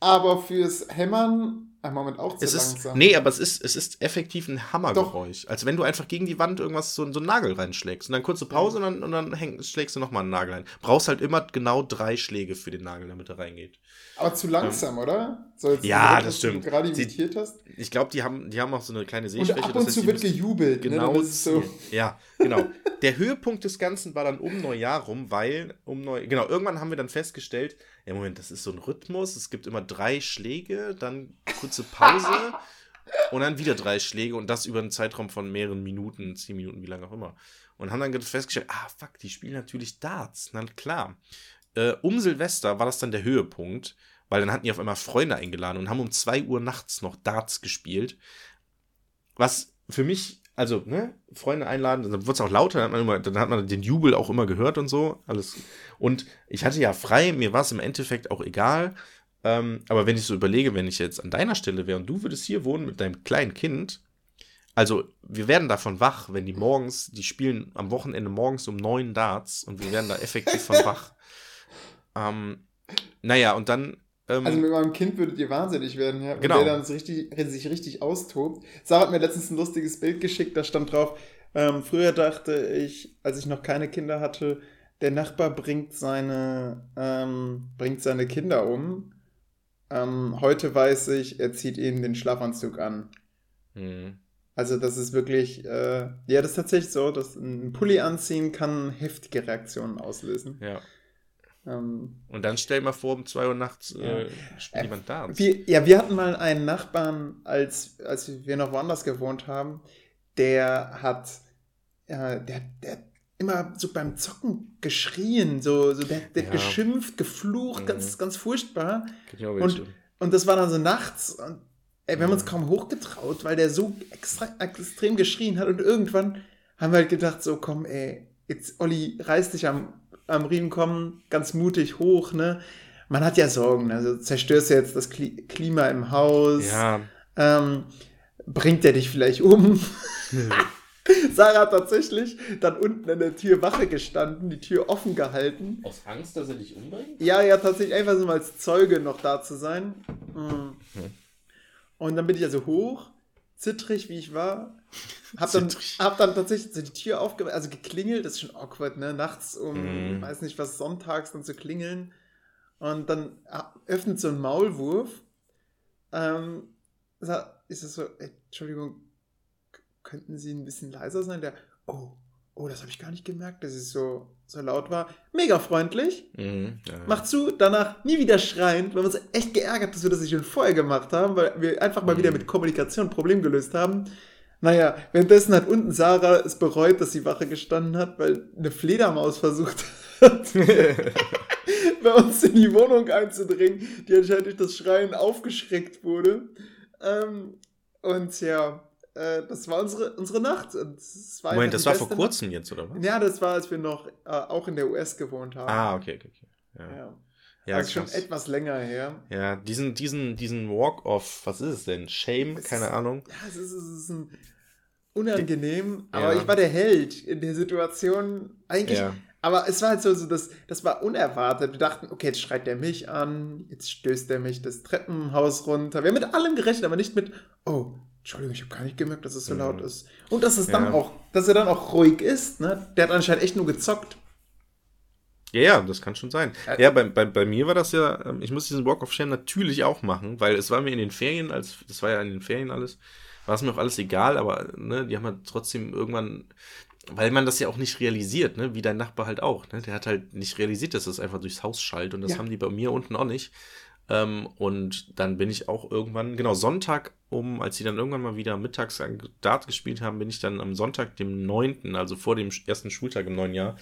aber fürs Hämmern Ein Moment auch zu es langsam. Ist, nee, aber es ist, es ist effektiv ein Hammergeräusch. Doch. Als wenn du einfach gegen die Wand irgendwas so, so einen Nagel reinschlägst. Und dann kurze Pause ja. und dann, und dann häng, schlägst du nochmal einen Nagel rein. Brauchst halt immer genau drei Schläge für den Nagel, damit er reingeht. Aber zu langsam, ja. oder? So ja, das stimmt. Du gerade imitiert hast. Ich glaube, die haben, die haben auch so eine kleine Sehschwäche. Und ab und zu wird gejubelt. Ne? Genau. Ne? So. Ja, genau. Der Höhepunkt des Ganzen war dann um Neujahr rum, weil um Neu genau, irgendwann haben wir dann festgestellt, ja Moment, das ist so ein Rhythmus, es gibt immer drei Schläge, dann kurze Pause und dann wieder drei Schläge und das über einen Zeitraum von mehreren Minuten, zehn Minuten, wie lange auch immer. Und haben dann festgestellt, ah fuck, die spielen natürlich Darts, na klar. Äh, um Silvester war das dann der Höhepunkt, weil dann hatten die auf einmal Freunde eingeladen und haben um 2 Uhr nachts noch Darts gespielt. Was für mich also, ne, Freunde einladen, dann wird es auch lauter, dann hat, man immer, dann hat man den Jubel auch immer gehört und so. Alles. Und ich hatte ja frei, mir war es im Endeffekt auch egal. Ähm, aber wenn ich so überlege, wenn ich jetzt an deiner Stelle wäre und du würdest hier wohnen mit deinem kleinen Kind, also wir werden davon wach, wenn die morgens, die spielen am Wochenende morgens um neun Darts und wir werden da effektiv von wach. Ähm, naja, und dann ähm, also mit meinem Kind würdet ihr wahnsinnig werden, ja. Genau. der dann richtig, sich richtig austobt. Sarah hat mir letztens ein lustiges Bild geschickt, da stand drauf, ähm, früher dachte ich, als ich noch keine Kinder hatte, der Nachbar bringt seine, ähm, bringt seine Kinder um. Ähm, heute weiß ich, er zieht ihnen den Schlafanzug an. Mhm. Also das ist wirklich, äh, ja, das ist tatsächlich so, dass ein Pulli anziehen kann heftige Reaktionen auslösen. Ja. Ähm, und dann stell mal vor, um 2 Uhr nachts äh, spielt äh, jemand da. Wir, ja, wir hatten mal einen Nachbarn, als, als wir noch woanders gewohnt haben, der hat, äh, der, der immer so beim Zocken geschrien, so, so der, der ja. geschimpft, geflucht, mhm. ganz, ganz furchtbar. Und, und das war dann so nachts und ey, wir haben uns kaum hochgetraut, weil der so extra, extrem geschrien hat und irgendwann haben wir halt gedacht, so komm, ey, jetzt Olli, reiß dich am am Riemen kommen, ganz mutig hoch, ne? Man hat ja Sorgen, also zerstörst du jetzt das Klima im Haus. Ja. Ähm, bringt der dich vielleicht um? Sarah hat tatsächlich dann unten an der Tür Wache gestanden, die Tür offen gehalten. Aus Angst, dass er dich umbringt? Ja, ja, tatsächlich einfach so mal als Zeuge noch da zu sein. Mhm. Und dann bin ich also hoch, zittrig wie ich war, hab dann, hab dann tatsächlich so die Tür aufgemacht, also geklingelt, das ist schon awkward, ne? Nachts um, mm. weiß nicht was, sonntags dann zu klingeln. Und dann öffnet so ein Maulwurf. Ähm, ist es so, Entschuldigung, könnten Sie ein bisschen leiser sein? Der, oh, oh, das habe ich gar nicht gemerkt, dass es so, so laut war. Mega freundlich. Mhm, ja, ja. Macht zu, danach nie wieder schreiend. Wir haben uns echt geärgert, dass wir das nicht schon vorher gemacht haben, weil wir einfach mal mhm. wieder mit Kommunikation ein Problem gelöst haben. Naja, währenddessen hat unten Sarah es bereut, dass sie Wache gestanden hat, weil eine Fledermaus versucht hat, bei uns in die Wohnung einzudringen, die anscheinend durch das Schreien aufgeschreckt wurde. Ähm, und ja, äh, das war unsere, unsere Nacht. Und das war Moment, das war vor kurzem Nacht. jetzt, oder was? Ja, das war, als wir noch äh, auch in der US gewohnt haben. Ah, okay, okay, okay. Ja. ja. Ja, ist schon etwas länger her. Ja, diesen, diesen, diesen Walk-off, was ist es denn? Shame? Es Keine ist, Ahnung. Ja, es ist, es ist ein unangenehm, aber ja. ich war der Held in der Situation. Eigentlich, ja. aber es war halt so, so das, das war unerwartet. Wir dachten, okay, jetzt schreit der mich an, jetzt stößt er mich das Treppenhaus runter. Wir haben mit allem gerechnet, aber nicht mit, oh, Entschuldigung, ich habe gar nicht gemerkt, dass es so mhm. laut ist. Und dass es dann auch, dass er dann auch ruhig ist, ne? Der hat anscheinend echt nur gezockt. Ja, ja, das kann schon sein. Äh, ja, bei, bei, bei mir war das ja, ähm, ich muss diesen Walk of Shame natürlich auch machen, weil es war mir in den Ferien, als das war ja in den Ferien alles, war es mir auch alles egal, aber ne, die haben halt trotzdem irgendwann, weil man das ja auch nicht realisiert, ne, wie dein Nachbar halt auch, ne, der hat halt nicht realisiert, dass das einfach durchs Haus schallt und das ja. haben die bei mir unten auch nicht. Ähm, und dann bin ich auch irgendwann, genau, Sonntag um, als sie dann irgendwann mal wieder mittags Dart gespielt haben, bin ich dann am Sonntag, dem 9., also vor dem ersten Schultag im neuen Jahr,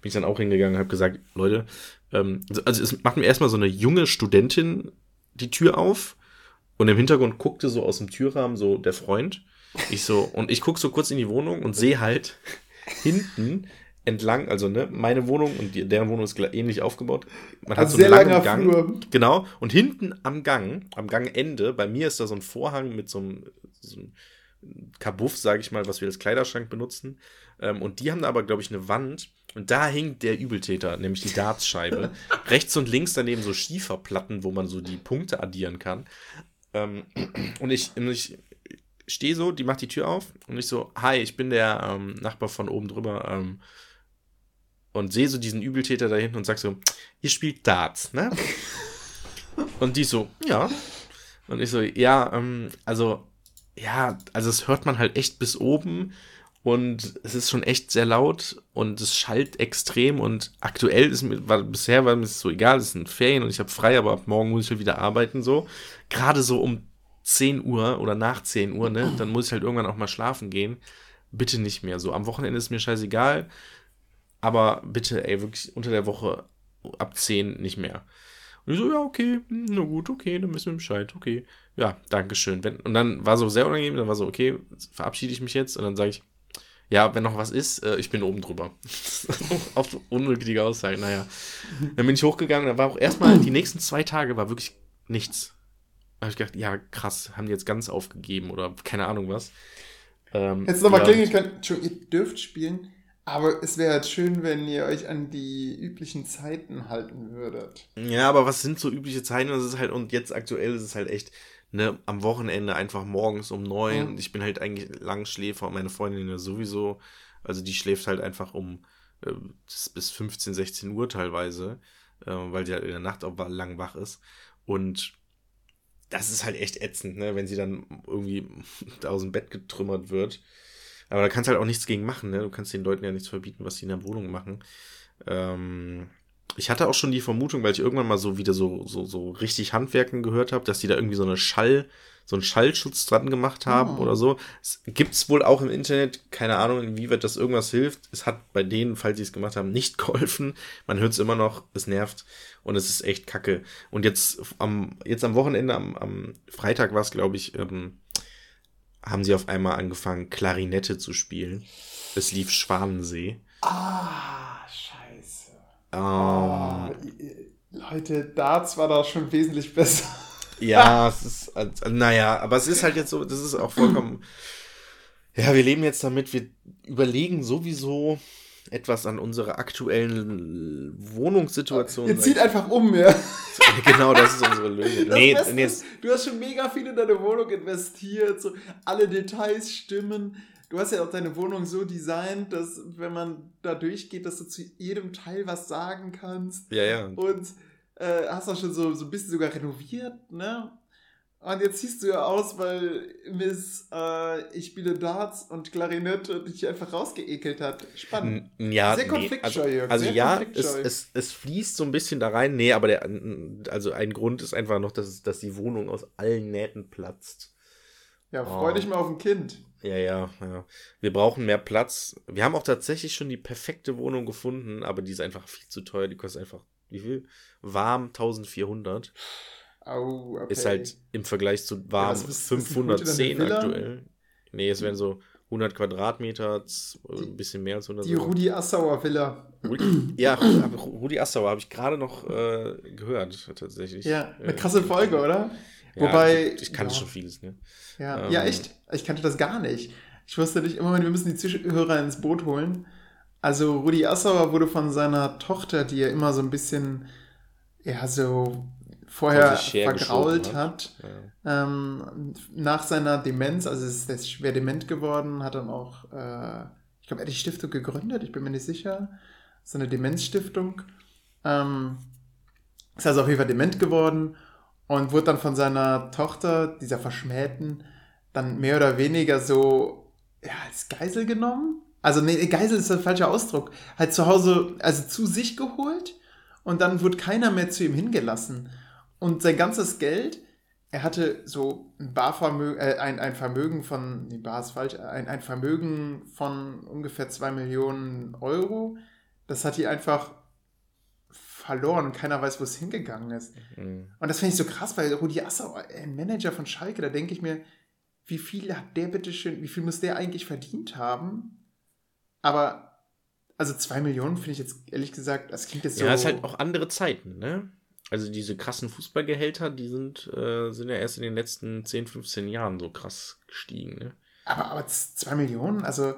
bin ich dann auch hingegangen und habe gesagt, Leute, ähm, also es macht mir erstmal so eine junge Studentin die Tür auf und im Hintergrund guckte so aus dem Türrahmen so der Freund. Ich so, und ich gucke so kurz in die Wohnung und sehe halt hinten entlang, also ne, meine Wohnung und die, deren Wohnung ist ähnlich aufgebaut. Man hat also so einen langen Gang. Flur. Genau. Und hinten am Gang, am Gangende, bei mir ist da so ein Vorhang mit so einem, so einem Kabuff, sage ich mal, was wir als Kleiderschrank benutzen. Ähm, und die haben da aber, glaube ich, eine Wand. Und da hing der Übeltäter, nämlich die Dartscheibe. Rechts und links daneben so Schieferplatten, wo man so die Punkte addieren kann. Ähm, und ich, ich stehe so, die macht die Tür auf und ich so, hi, ich bin der ähm, Nachbar von oben drüber. Ähm, und sehe so diesen Übeltäter da hinten und sag so, ihr spielt Darts, ne? und die so, ja. Und ich so, ja, ähm, also, ja, also es hört man halt echt bis oben und es ist schon echt sehr laut und es schallt extrem und aktuell ist mir, war, bisher war mir so egal, es sind Ferien und ich habe frei, aber ab morgen muss ich halt wieder arbeiten, so. Gerade so um 10 Uhr oder nach 10 Uhr, ne, dann muss ich halt irgendwann auch mal schlafen gehen. Bitte nicht mehr so. Am Wochenende ist mir scheißegal, aber bitte, ey, wirklich unter der Woche ab 10 nicht mehr. Und ich so, ja, okay, hm, na gut, okay, dann wissen wir Bescheid, okay. Ja, danke schön. Wenn, und dann war so sehr unangenehm, dann war so, okay, verabschiede ich mich jetzt und dann sage ich, ja, wenn noch was ist, äh, ich bin oben drüber. Auf unnötige Aussage, naja. Dann bin ich hochgegangen, da war auch erstmal die nächsten zwei Tage war wirklich nichts. Da habe ich gedacht, ja, krass, haben die jetzt ganz aufgegeben oder keine Ahnung was. Ähm, du nochmal ja, klingeln können, schon, ihr dürft spielen, aber es wäre halt schön, wenn ihr euch an die üblichen Zeiten halten würdet. Ja, aber was sind so übliche Zeiten? Das ist halt, und jetzt aktuell ist es halt echt, ne, am Wochenende einfach morgens um neun. Und ich bin halt eigentlich Langschläfer und meine Freundin ja sowieso. Also die schläft halt einfach um äh, bis 15, 16 Uhr teilweise, äh, weil die halt in der Nacht auch lang wach ist. Und das ist halt echt ätzend, ne, wenn sie dann irgendwie aus dem Bett getrümmert wird. Aber da kannst du halt auch nichts gegen machen, ne? Du kannst den Leuten ja nichts verbieten, was sie in der Wohnung machen. Ähm, ich hatte auch schon die Vermutung, weil ich irgendwann mal so wieder so, so, so richtig Handwerken gehört habe, dass die da irgendwie so eine Schall, so einen Schallschutz dran gemacht haben oh. oder so. Es gibt's wohl auch im Internet, keine Ahnung, inwieweit das irgendwas hilft. Es hat bei denen, falls sie es gemacht haben, nicht geholfen. Man hört es immer noch, es nervt und es ist echt kacke. Und jetzt am, jetzt am Wochenende, am, am Freitag war es, glaube ich, ähm, haben sie auf einmal angefangen, Klarinette zu spielen. Es lief Schwanensee. Ah, ähm, oh, Leute, Darts war da schon wesentlich besser. Ja, es ist, naja, aber es ist halt jetzt so, das ist auch vollkommen, ja, wir leben jetzt damit, wir überlegen sowieso etwas an unserer aktuellen Wohnungssituation. Ihr zieht einfach um, ja. genau, das ist unsere Lösung. Nee, jetzt, du hast schon mega viel in deine Wohnung investiert, so alle Details stimmen du hast ja auch deine Wohnung so designt, dass wenn man da durchgeht, dass du zu jedem Teil was sagen kannst. Ja, ja. Und äh, hast auch schon so, so ein bisschen sogar renoviert, ne? Und jetzt siehst du ja aus, weil Miss äh, Ich spiele Darts und Klarinette dich einfach rausgeekelt hat. Spannend. Ja, sehr konfliktscheu, nee, Also, also ja, es, es, es, fließt so ein bisschen da rein. Nee, aber der, also ein Grund ist einfach noch, dass, dass die Wohnung aus allen Nähten platzt. Ja, freu oh. dich mal auf ein Kind. Ja, ja, ja. Wir brauchen mehr Platz. Wir haben auch tatsächlich schon die perfekte Wohnung gefunden, aber die ist einfach viel zu teuer. Die kostet einfach, wie viel? Warm 1400. Oh, okay. Ist halt im Vergleich zu warm ja, ist, 510 aktuell. Nee, es wären so 100 Quadratmeter, ein bisschen mehr als 100. Die Rudi Assauer Villa. Rudi, ja, Rudi Assauer habe ich gerade noch äh, gehört, tatsächlich. Ja, eine krasse Folge, oder? Ja, Wobei. Ich, ich kannte ja. schon vieles, ne? Ja, ähm, ja, echt. Ich kannte das gar nicht. Ich wusste nicht, immer wir müssen die Zuhörer ins Boot holen. Also Rudi Assauer wurde von seiner Tochter, die er immer so ein bisschen, ja, so vorher vergrault hat, ja. ähm, nach seiner Demenz, also ist er schwer dement geworden, hat dann auch, äh, ich glaube, er hat die Stiftung gegründet, ich bin mir nicht sicher, so eine Demenzstiftung. Ähm, ist also auf jeden Fall dement geworden und wurde dann von seiner Tochter, dieser Verschmähten, dann mehr oder weniger so ja, als Geisel genommen. Also, nee, Geisel ist der falsche Ausdruck. Halt zu Hause, also zu sich geholt und dann wurde keiner mehr zu ihm hingelassen. Und sein ganzes Geld, er hatte so ein Barvermögen, äh, ein, ein Vermögen von, nee, Bar ist falsch, ein, ein Vermögen von ungefähr zwei Millionen Euro. Das hat die einfach verloren. Keiner weiß, wo es hingegangen ist. Mhm. Und das finde ich so krass, weil Rudi Assauer, ein Manager von Schalke, da denke ich mir, wie viel hat der bitte schön, wie viel muss der eigentlich verdient haben? Aber, also zwei Millionen finde ich jetzt ehrlich gesagt, das klingt jetzt so. Ja, es ist halt auch andere Zeiten, ne? Also diese krassen Fußballgehälter, die sind, äh, sind ja erst in den letzten 10, 15 Jahren so krass gestiegen, ne? Aber, aber zwei Millionen, also.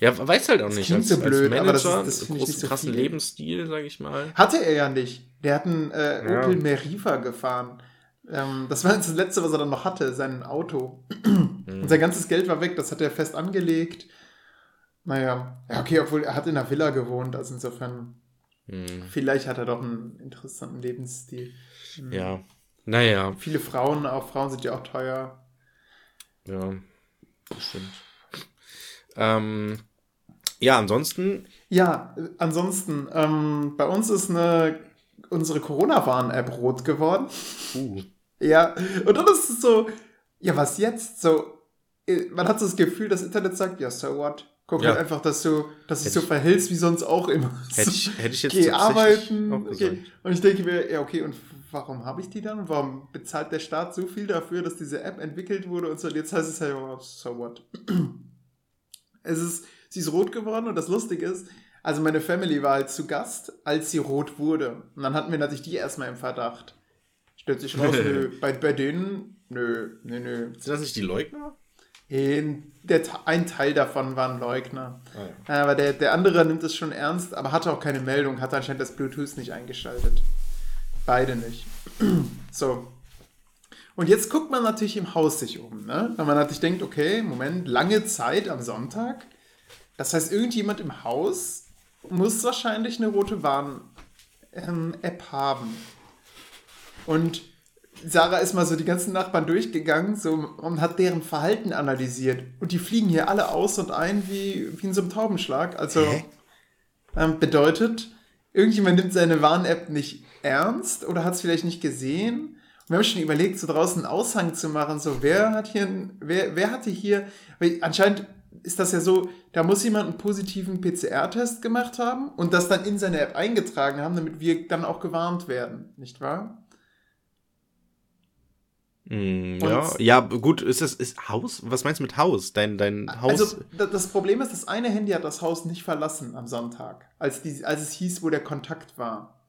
Ja, weiß halt auch nicht. Klingt als, so blöd, als Manager, aber das, ist, das großen, so krassen viel. Lebensstil, sag ich mal. Hatte er ja nicht. Der hat einen äh, Opel ja. Meriva gefahren Ähm, das war das Letzte, was er dann noch hatte, sein Auto. Mhm. Und sein ganzes Geld war weg, das hat er fest angelegt. Naja, ja, okay, obwohl er hat in einer Villa gewohnt, also insofern, mhm. vielleicht hat er doch einen interessanten Lebensstil. Mhm. Ja, naja. Viele Frauen, auch Frauen sind ja auch teuer. Ja, bestimmt. Ähm, ja, ansonsten. Ja, ansonsten, ähm, bei uns ist eine, unsere Corona-Warn-App rot geworden. Uh. Ja, und dann ist es so, ja, was jetzt? So, äh, man hat so das Gefühl, das Internet sagt, ja, so what? Guck ja. halt einfach, dass du, dass du so verhältst wie sonst auch immer. Hätte ich, hätte ich jetzt Geh arbeiten. Okay. Und ich denke mir, ja, okay, und warum habe ich die dann? Warum bezahlt der Staat so viel dafür, dass diese App entwickelt wurde und so? Und jetzt heißt es halt, oh, so what? es ist, sie ist rot geworden und das Lustige ist, also meine Family war halt zu Gast, als sie rot wurde. Und dann hatten wir natürlich die erstmal im Verdacht. Stellt sich raus, nö, bei, bei denen, nö, nö, nö. Sind das nicht die Leugner? In der, ein Teil davon war ein Leugner. Ah, ja. Aber der, der andere nimmt es schon ernst, aber hatte auch keine Meldung, hat anscheinend das Bluetooth nicht eingeschaltet. Beide nicht. so. Und jetzt guckt man natürlich im Haus sich um, ne? Weil man natürlich denkt, okay, Moment, lange Zeit am Sonntag. Das heißt, irgendjemand im Haus muss wahrscheinlich eine rote Warn-App ähm, haben. Und Sarah ist mal so die ganzen Nachbarn durchgegangen so, und hat deren Verhalten analysiert. Und die fliegen hier alle aus und ein wie, wie in so einem Taubenschlag. Also ähm, bedeutet, irgendjemand nimmt seine Warn-App nicht ernst oder hat es vielleicht nicht gesehen. Und wir haben schon überlegt, so draußen einen Aushang zu machen, so wer hat hier, wer, wer hatte hier, weil anscheinend ist das ja so, da muss jemand einen positiven PCR-Test gemacht haben und das dann in seine App eingetragen haben, damit wir dann auch gewarnt werden, nicht wahr? Mm, ja, ja, gut, ist das ist Haus? Was meinst du mit Haus? Dein, dein Haus? Also, das Problem ist, das eine Handy hat das Haus nicht verlassen am Sonntag, als, die, als es hieß, wo der Kontakt war.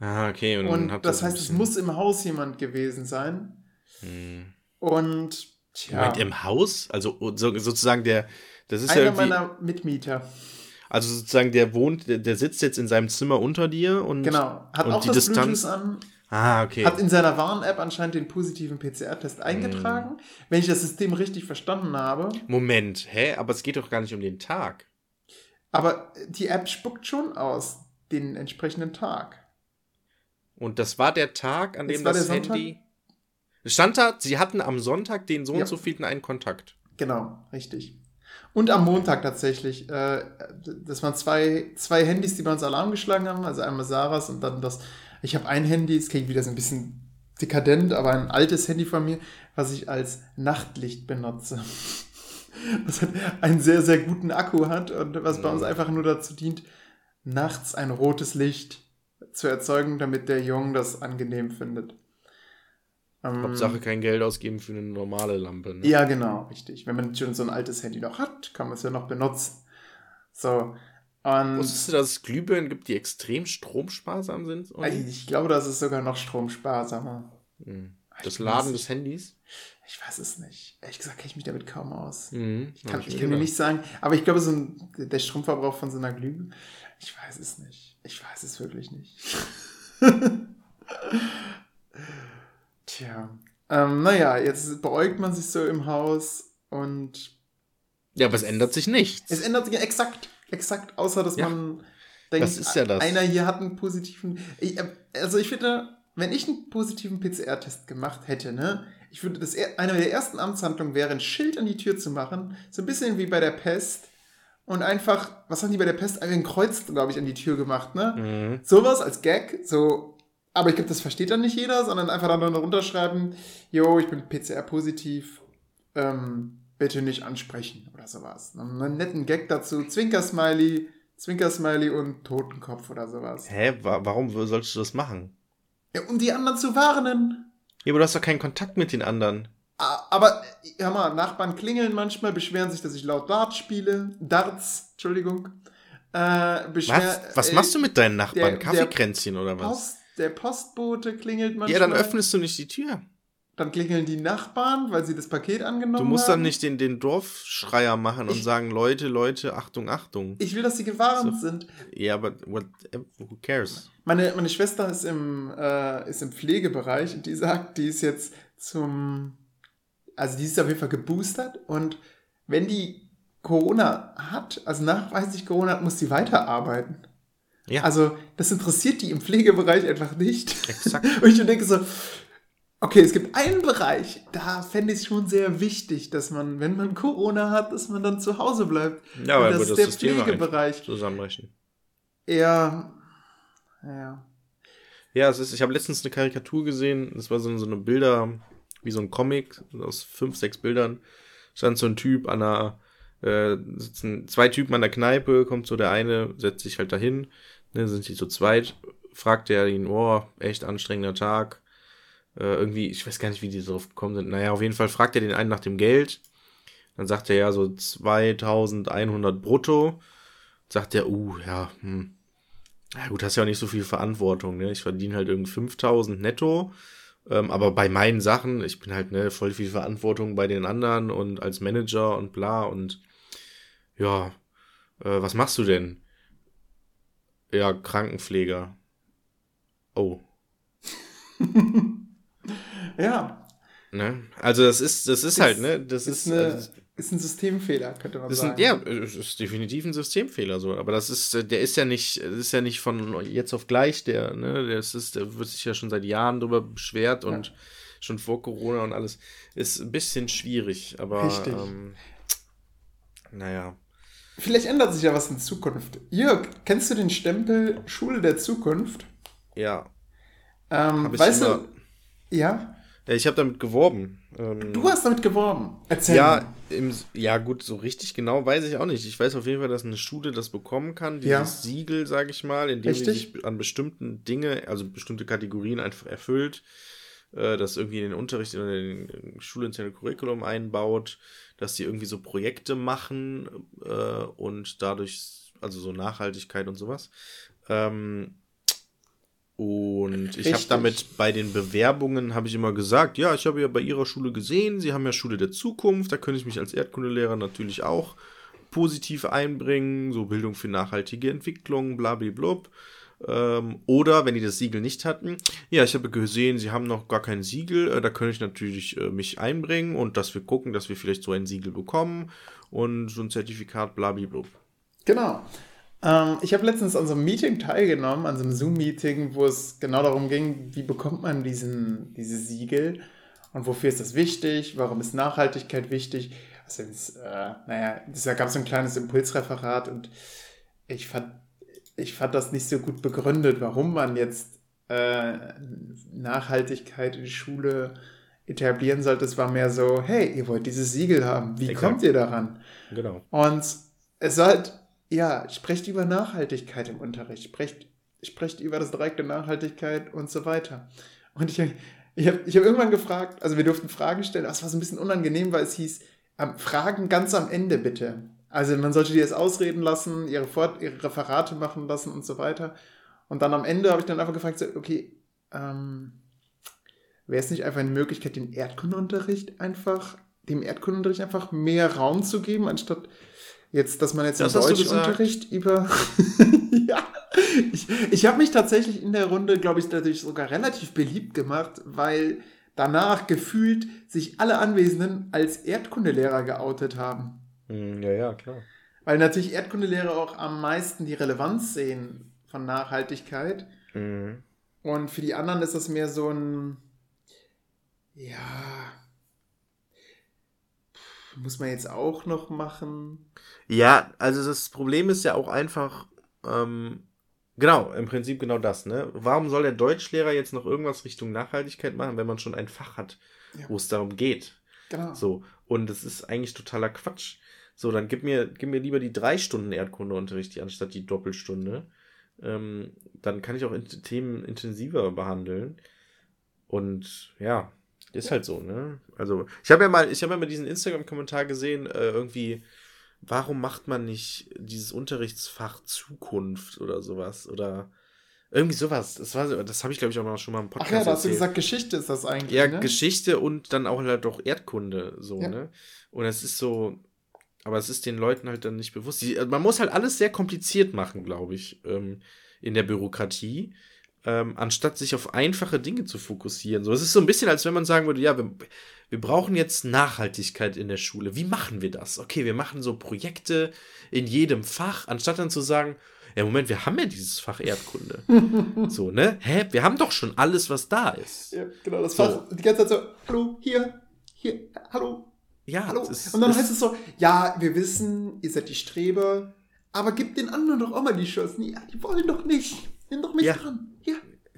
Ah, okay. Und, und das, das heißt, es muss im Haus jemand gewesen sein. Hm. Und, tja. Moment, im Haus? Also so, sozusagen der, das ist Einer ja meiner Mitmieter. Also sozusagen, der wohnt, der, der, sitzt jetzt in seinem Zimmer unter dir und, genau. hat und auch die das Distanz. Bluetooth an Ah, okay. Hat in seiner Warn-App anscheinend den positiven PCR-Test eingetragen, mm. wenn ich das System richtig verstanden habe. Moment, hä? Aber es geht doch gar nicht um den Tag. Aber die App spuckt schon aus den entsprechenden Tag. Und das war der Tag, an dem das, das Handy. Stand da, sie hatten am Sonntag den so ja. und so vielten einen Kontakt. Genau, richtig. Und am Montag tatsächlich. Äh, das waren zwei, zwei Handys, die bei uns Alarm geschlagen haben. Also einmal Sarahs und dann das ich habe ein Handy, es klingt wieder so ein bisschen dekadent, aber ein altes Handy von mir, was ich als Nachtlicht benutze. Das hat einen sehr, sehr guten Akku hat und was bei uns mhm. einfach nur dazu dient, nachts ein rotes Licht zu erzeugen, damit der Jung das angenehm findet. Ähm, Hauptsache kein Geld ausgeben für eine normale Lampe. Ne? Ja, genau, richtig. Wenn man schon so ein altes Handy noch hat, kann man es ja noch benutzen. So, und Wusstest du, dass es Glühbirnen gibt, die extrem stromsparsam sind? Ich glaube, das ist sogar noch stromsparsamer. Hm. Das Laden des Handys? Ich weiß es nicht. Ehrlich gesagt kenne ich mich damit kaum aus. Mhm. Ich kann, ich kann mir nicht sagen, aber ich glaube, so ein, der Stromverbrauch von so einer Glühbirne, ich weiß es nicht. Ich weiß es wirklich nicht. Tja. Ähm, naja, jetzt beäugt man sich so im Haus und. Ja, aber es ändert sich nichts. Es ändert sich exakt exakt, außer dass ja. man denkt, ist ja das? einer hier hat einen positiven. Ich, äh, also ich finde, wenn ich einen positiven PCR-Test gemacht hätte, ne, ich würde das eine der ersten Amtshandlungen wäre, ein Schild an die Tür zu machen, so ein bisschen wie bei der Pest. Und einfach, was haben die bei der Pest? Ein Kreuz, glaube ich, an die Tür gemacht, ne? Mhm. Sowas als Gag, so aber ich glaube, das versteht dann nicht jeder, sondern einfach dann darunter schreiben, jo, ich bin PCR-positiv, ähm, bitte nicht ansprechen oder sowas. Einen netten Gag dazu, Zwinkersmiley, Zwinkersmiley und Totenkopf oder sowas. Hä, warum solltest du das machen? Ja, um die anderen zu warnen. Ja, aber du hast doch keinen Kontakt mit den anderen. Aber, hör mal, Nachbarn klingeln manchmal, beschweren sich, dass ich laut Dart spiele. Darts, Entschuldigung. Äh, beschwer, was? Was machst du mit deinen Nachbarn? Der, Kaffeekränzchen oder was? Post, der Postbote klingelt manchmal. Ja, dann öffnest du nicht die Tür. Dann klingeln die Nachbarn, weil sie das Paket angenommen haben. Du musst haben. dann nicht den, den Dorfschreier machen und ich, sagen, Leute, Leute, Achtung, Achtung. Ich will, dass sie gewarnt so. sind. Ja, aber what, who cares? Meine, meine Schwester ist im, äh, ist im Pflegebereich und die sagt, die ist jetzt zum, also die ist auf jeden Fall geboostert und wenn die Corona hat, also nachweislich Corona hat, muss sie weiterarbeiten. Ja. Also das interessiert die im Pflegebereich einfach nicht. Exakt. und ich denke so, Okay, es gibt einen Bereich, da fände ich es schon sehr wichtig, dass man, wenn man Corona hat, dass man dann zu Hause bleibt. Ja, aber das ist das der System Pflegebereich. Zusammenbrechen. Ja. Ja. Ja, es ist, ich habe letztens eine Karikatur gesehen, das war so, so eine Bilder, wie so ein Comic, aus fünf, sechs Bildern. Stand so ein Typ an einer, äh, sitzen zwei Typen an der Kneipe, kommt so der eine, setzt sich halt dahin, ne, sind sie zu zweit, fragt er ihn, oh, echt anstrengender Tag äh, irgendwie, ich weiß gar nicht, wie die drauf gekommen sind. Naja, auf jeden Fall fragt er den einen nach dem Geld. Dann sagt er ja so 2100 brutto. Sagt er, uh, ja, hm. Na gut, hast ja auch nicht so viel Verantwortung, ne? Ich verdiene halt irgendwie 5000 netto. Ähm, aber bei meinen Sachen, ich bin halt, ne, voll viel Verantwortung bei den anderen und als Manager und bla und ja, äh, was machst du denn? Ja, Krankenpfleger. Oh. Ja. Ne? Also das ist, das ist, ist halt, ne? Das ist, ist, eine, also, ist ein Systemfehler, könnte man sagen. Ein, ja, ist definitiv ein Systemfehler so. Aber das ist, der ist ja nicht, das ist ja nicht von jetzt auf gleich, der, ne, der ist, der wird sich ja schon seit Jahren darüber beschwert ja. und schon vor Corona und alles. Ist ein bisschen schwierig, aber Richtig. Ähm, naja. Vielleicht ändert sich ja was in Zukunft. Jörg, kennst du den Stempel Schule der Zukunft? Ja. Ähm, weißt du, ja? Ja, ich habe damit geworben. Ähm, du hast damit geworben. Erzähl ja, im, ja, gut, so richtig genau weiß ich auch nicht. Ich weiß auf jeden Fall, dass eine Schule das bekommen kann, dieses ja. Siegel, sage ich mal, in dem sie sich an bestimmten Dinge, also bestimmte Kategorien einfach erfüllt, äh, das irgendwie in den Unterricht, in den schulinternen Curriculum einbaut, dass sie irgendwie so Projekte machen äh, und dadurch, also so Nachhaltigkeit und sowas. Ähm, und ich habe damit bei den Bewerbungen, habe ich immer gesagt, ja, ich habe ja bei Ihrer Schule gesehen, Sie haben ja Schule der Zukunft, da könnte ich mich als Erdkundelehrer natürlich auch positiv einbringen, so Bildung für nachhaltige Entwicklung, blablablub. Ähm, oder wenn die das Siegel nicht hatten, ja, ich habe gesehen, sie haben noch gar kein Siegel, äh, da könnte ich natürlich äh, mich einbringen und dass wir gucken, dass wir vielleicht so ein Siegel bekommen und so ein Zertifikat, blablablub. Genau. Ähm, ich habe letztens an so einem Meeting teilgenommen, an so einem Zoom-Meeting, wo es genau darum ging, wie bekommt man diesen, diese Siegel und wofür ist das wichtig, warum ist Nachhaltigkeit wichtig. Also, äh, naja, da gab es so ein kleines Impulsreferat und ich fand, ich fand das nicht so gut begründet, warum man jetzt äh, Nachhaltigkeit in Schule etablieren sollte. Es war mehr so, hey, ihr wollt dieses Siegel haben, wie Exakt. kommt ihr daran? Genau. Und es war halt ja, sprecht über Nachhaltigkeit im Unterricht, sprecht, sprecht über das Dreieck der Nachhaltigkeit und so weiter. Und ich, ich habe ich hab irgendwann gefragt, also wir durften Fragen stellen, das war so ein bisschen unangenehm, weil es hieß, ähm, Fragen ganz am Ende bitte. Also man sollte die jetzt ausreden lassen, ihre, Fort ihre Referate machen lassen und so weiter. Und dann am Ende habe ich dann einfach gefragt, okay, ähm, wäre es nicht einfach eine Möglichkeit, den Erdkundeunterricht einfach, dem Erdkundeunterricht einfach mehr Raum zu geben, anstatt Jetzt, dass man jetzt das im Deutschunterricht über. ja, ich, ich habe mich tatsächlich in der Runde, glaube ich, dadurch sogar relativ beliebt gemacht, weil danach gefühlt sich alle Anwesenden als Erdkundelehrer geoutet haben. Hm, ja, ja, klar. Weil natürlich Erdkundelehrer auch am meisten die Relevanz sehen von Nachhaltigkeit. Mhm. Und für die anderen ist das mehr so ein, ja, muss man jetzt auch noch machen. Ja, also das Problem ist ja auch einfach, ähm, genau, im Prinzip genau das, ne? Warum soll der Deutschlehrer jetzt noch irgendwas Richtung Nachhaltigkeit machen, wenn man schon ein Fach hat, ja. wo es darum geht? Genau. So, und das ist eigentlich totaler Quatsch. So, dann gib mir, gib mir lieber die drei Stunden Erdkundeunterricht anstatt die Doppelstunde. Ähm, dann kann ich auch Themen intensiver behandeln. Und ja, ist halt so, ne? Also, ich habe ja mal, ich habe ja mal diesen Instagram-Kommentar gesehen, äh, irgendwie, warum macht man nicht dieses Unterrichtsfach Zukunft oder sowas? Oder Irgendwie sowas. Das, war, das habe ich, glaube ich, auch mal schon mal im Podcast Ach ja, da hast du gesagt, Geschichte ist das eigentlich. Ja, ne? Geschichte und dann auch halt auch Erdkunde, so, ja. ne? Und es ist so, aber es ist den Leuten halt dann nicht bewusst. Die, man muss halt alles sehr kompliziert machen, glaube ich, ähm, in der Bürokratie, ähm, anstatt sich auf einfache Dinge zu fokussieren. So, es ist so ein bisschen, als wenn man sagen würde, ja, wir, wir brauchen jetzt Nachhaltigkeit in der Schule. Wie machen wir das? Okay, wir machen so Projekte in jedem Fach, anstatt dann zu sagen, ja, Moment, wir haben ja dieses Fach Erdkunde. so, ne? Hä? Wir haben doch schon alles, was da ist. Ja, genau, das so. Fach die ganze Zeit so, hallo, hier, hier, hallo, ja, hallo. Ist, und dann heißt es so, ja, wir wissen, ihr seid die Streber, aber gebt den anderen doch auch mal die Chance. Ja, die wollen doch nicht. Nimm doch mich ja. dran.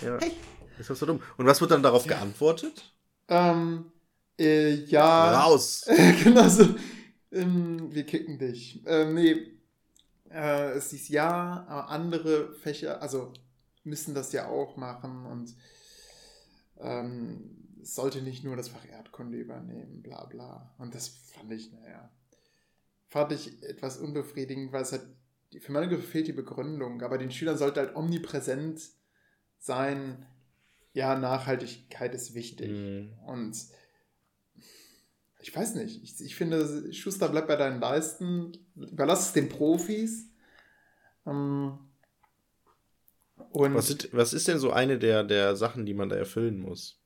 Ja. hey. Ist das so dumm? Und was wird dann darauf geantwortet? Ähm, äh, ja. Raus. genau so. Ähm, wir kicken dich. Ähm, nee, äh, es ist ja, aber andere Fächer, also müssen das ja auch machen und ähm, sollte nicht nur das Fach Erdkunde übernehmen, bla bla. Und das fand ich, naja, fand ich etwas unbefriedigend, weil es halt, für meine Gefühle fehlt die Begründung, aber den Schülern sollte halt omnipräsent sein, ja, Nachhaltigkeit ist wichtig. Mhm. Und ich weiß nicht. Ich, ich finde, Schuster bleibt bei deinen Leisten. Überlass es den Profis. Ähm, und was, ist, was ist denn so eine der, der Sachen, die man da erfüllen muss?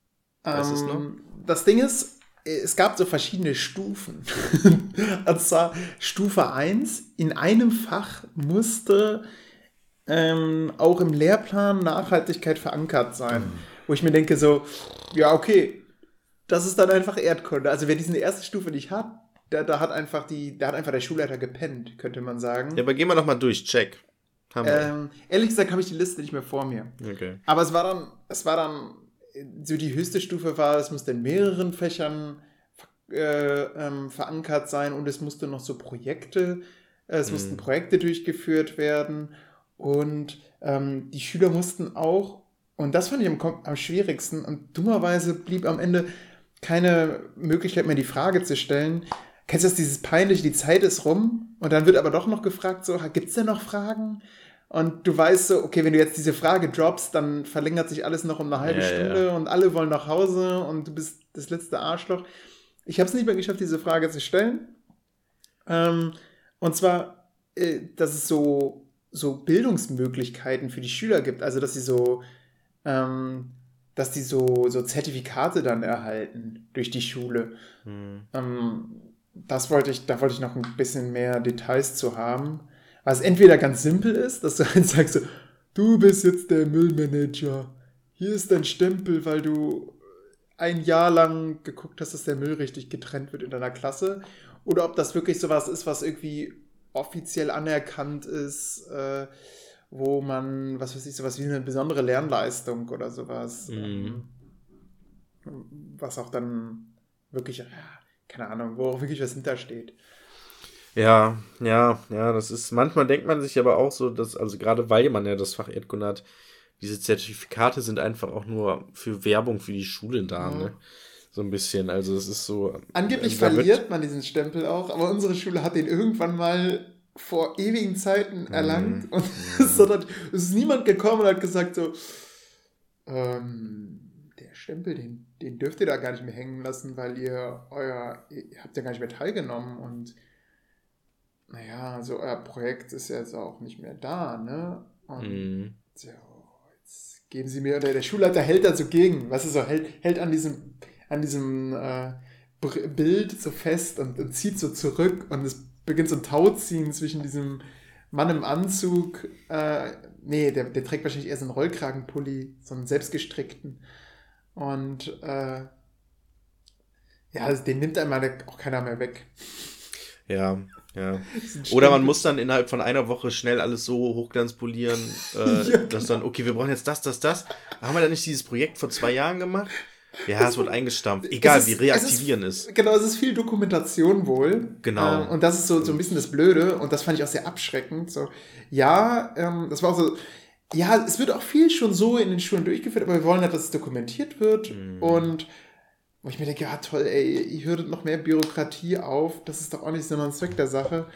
Ähm? Das Ding ist, es gab so verschiedene Stufen. und zwar Stufe 1, in einem Fach musste ähm, auch im Lehrplan Nachhaltigkeit verankert sein. Mhm. Wo ich mir denke, so, ja, okay, das ist dann einfach Erdkunde. Also wer diese erste Stufe nicht hat, da, da hat einfach die, da hat einfach der Schulleiter gepennt, könnte man sagen. Ja, aber gehen wir noch mal durch, check. Ähm, ehrlich gesagt habe ich die Liste nicht mehr vor mir. Okay. Aber es war dann, es war dann, so die höchste Stufe war, es musste in mehreren Fächern äh, ähm, verankert sein und es musste noch so Projekte, äh, es mhm. mussten Projekte durchgeführt werden und ähm, die Schüler mussten auch, und das fand ich am, am schwierigsten, und dummerweise blieb am Ende keine Möglichkeit mehr, die Frage zu stellen. Kennst du das, dieses peinliche, die Zeit ist rum und dann wird aber doch noch gefragt, so, gibt es denn noch Fragen? Und du weißt so, okay, wenn du jetzt diese Frage droppst, dann verlängert sich alles noch um eine halbe ja, Stunde ja. und alle wollen nach Hause und du bist das letzte Arschloch. Ich habe es nicht mehr geschafft, diese Frage zu stellen. Ähm, und zwar, äh, dass es so, so Bildungsmöglichkeiten für die Schüler gibt. Also, dass sie so ähm, dass die so, so Zertifikate dann erhalten durch die Schule. Hm. Ähm, das wollte ich, da wollte ich noch ein bisschen mehr Details zu haben. Was entweder ganz simpel ist, dass du halt sagst, so, du bist jetzt der Müllmanager. Hier ist dein Stempel, weil du ein Jahr lang geguckt hast, dass der Müll richtig getrennt wird in deiner Klasse. Oder ob das wirklich sowas ist, was irgendwie offiziell anerkannt ist. Äh, wo man, was weiß ich, sowas wie eine besondere Lernleistung oder sowas, mhm. ähm, was auch dann wirklich, keine Ahnung, wo auch wirklich was hintersteht. Ja, ja, ja, das ist, manchmal denkt man sich aber auch so, dass, also gerade weil man ja das Fach Erdkunde hat, diese Zertifikate sind einfach auch nur für Werbung für die Schule da, ja. ne? So ein bisschen, also es ist so. Angeblich also verliert man diesen Stempel auch, aber unsere Schule hat den irgendwann mal vor ewigen Zeiten mhm. erlangt. Mhm. Und es, hat, es ist niemand gekommen und hat gesagt so, ähm, der Stempel, den, den dürft ihr da gar nicht mehr hängen lassen, weil ihr euer, ihr habt ja gar nicht mehr teilgenommen und naja, so euer Projekt ist ja jetzt auch nicht mehr da, ne? Und mhm. so, jetzt geben sie mir, der, der Schulleiter hält da so gegen, was ist so, hält, hält an diesem, an diesem äh, Bild so fest und, und zieht so zurück und es beginnt so ein Tauziehen zwischen diesem Mann im Anzug, äh, nee, der, der trägt wahrscheinlich eher so einen Rollkragenpulli, so einen selbstgestrickten. Und äh, ja, also den nimmt einmal auch keiner mehr weg. Ja, ja. Oder man muss dann innerhalb von einer Woche schnell alles so hochglanzpolieren, äh, ja, dass dann, okay, wir brauchen jetzt das, das, das. Haben wir da nicht dieses Projekt vor zwei Jahren gemacht? Ja, es wird eingestampft. Egal, ist, wir reaktivieren es, ist, es. Genau, es ist viel Dokumentation wohl. Genau. Ähm, und das ist so, so ein bisschen das Blöde. Und das fand ich auch sehr abschreckend. So, ja, ähm, das war auch so. Ja, es wird auch viel schon so in den Schulen durchgeführt, aber wir wollen halt, dass es dokumentiert wird. Mhm. Und wo ich mir denke, ja toll, ey, ihr hörtet noch mehr Bürokratie auf. Das ist doch auch nicht so ein Zweck der Sache.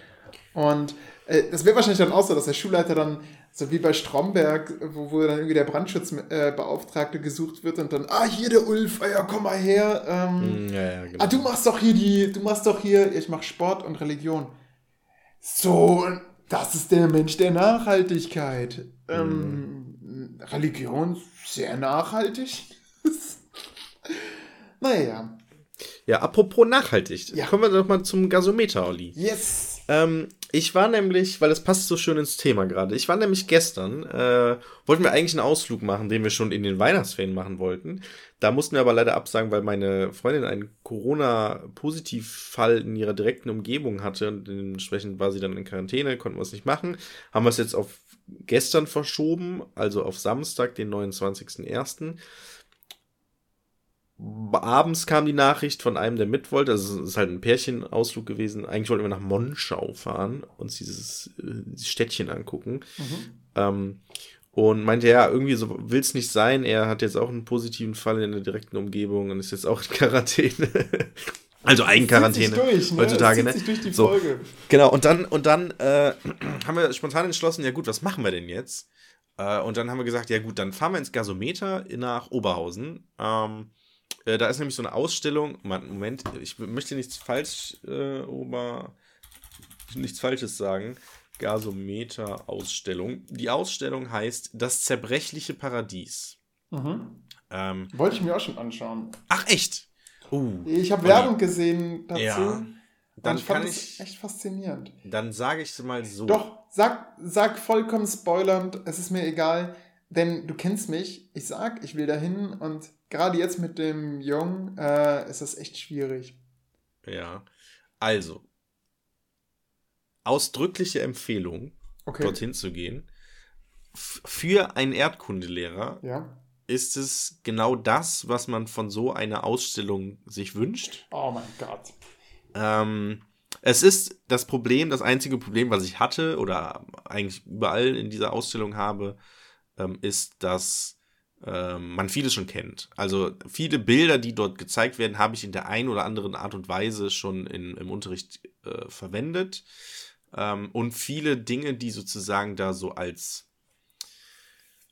Und äh, das wäre wahrscheinlich dann auch so, dass der Schulleiter dann So wie bei Stromberg, wo, wo dann irgendwie der Brandschutzbeauftragte äh, gesucht wird und dann, ah, hier der Ulf, ah, ja, komm mal her. Ähm, mm, ja, ja, genau. Ah, du machst doch hier die, du machst doch hier, ich mach Sport und Religion. So, das ist der Mensch der Nachhaltigkeit. Ähm, mm. Religion, sehr nachhaltig. naja. Ja, apropos nachhaltig. Ja. Kommen wir doch mal zum Gasometer, Olli. Yes. Ähm, ich war nämlich, weil das passt so schön ins Thema gerade, ich war nämlich gestern, äh, wollten wir eigentlich einen Ausflug machen, den wir schon in den Weihnachtsferien machen wollten. Da mussten wir aber leider absagen, weil meine Freundin einen Corona-Positivfall in ihrer direkten Umgebung hatte und dementsprechend war sie dann in Quarantäne, konnten wir es nicht machen. Haben wir es jetzt auf gestern verschoben, also auf Samstag, den 29.01 abends kam die Nachricht von einem, der mit wollte. Also es ist halt ein Pärchenausflug gewesen. Eigentlich wollten wir nach Monschau fahren, uns dieses, äh, dieses Städtchen angucken. Mhm. Ähm, und meinte, ja, irgendwie so will es nicht sein. Er hat jetzt auch einen positiven Fall in der direkten Umgebung und ist jetzt auch in Quarantäne. also Eigenquarantäne durch, ne? heutzutage, ne? so, Folge. Genau, und dann, und dann äh, haben wir spontan entschlossen, ja gut, was machen wir denn jetzt? Äh, und dann haben wir gesagt, ja gut, dann fahren wir ins Gasometer nach Oberhausen. Ähm, äh, da ist nämlich so eine Ausstellung. Moment, ich möchte nichts falsch äh, ober nichts Falsches sagen. Gasometer-Ausstellung. Die Ausstellung heißt Das zerbrechliche Paradies. Mhm. Ähm, Wollte ich mir auch schon anschauen. Ach, echt? Uh, ich habe Werbung gesehen dazu. Ja, dann ich kann ich. echt faszinierend. Dann sage ich es mal so. Doch, sag, sag vollkommen spoilernd, es ist mir egal, denn du kennst mich. Ich sag, ich will dahin und gerade jetzt mit dem Jungen äh, ist das echt schwierig. Ja. Also, ausdrückliche Empfehlung, okay. dorthin zu gehen. für einen Erdkundelehrer ja. ist es genau das, was man von so einer Ausstellung sich wünscht. Oh mein Gott. Ähm, es ist das Problem, das einzige Problem, was ich hatte oder eigentlich überall in dieser Ausstellung habe, ähm, ist, dass ähm, man vieles schon kennt. Also viele Bilder, die dort gezeigt werden, habe ich in der einen oder anderen Art und Weise schon in, im Unterricht äh, verwendet. Ähm, und viele Dinge, die sozusagen da so als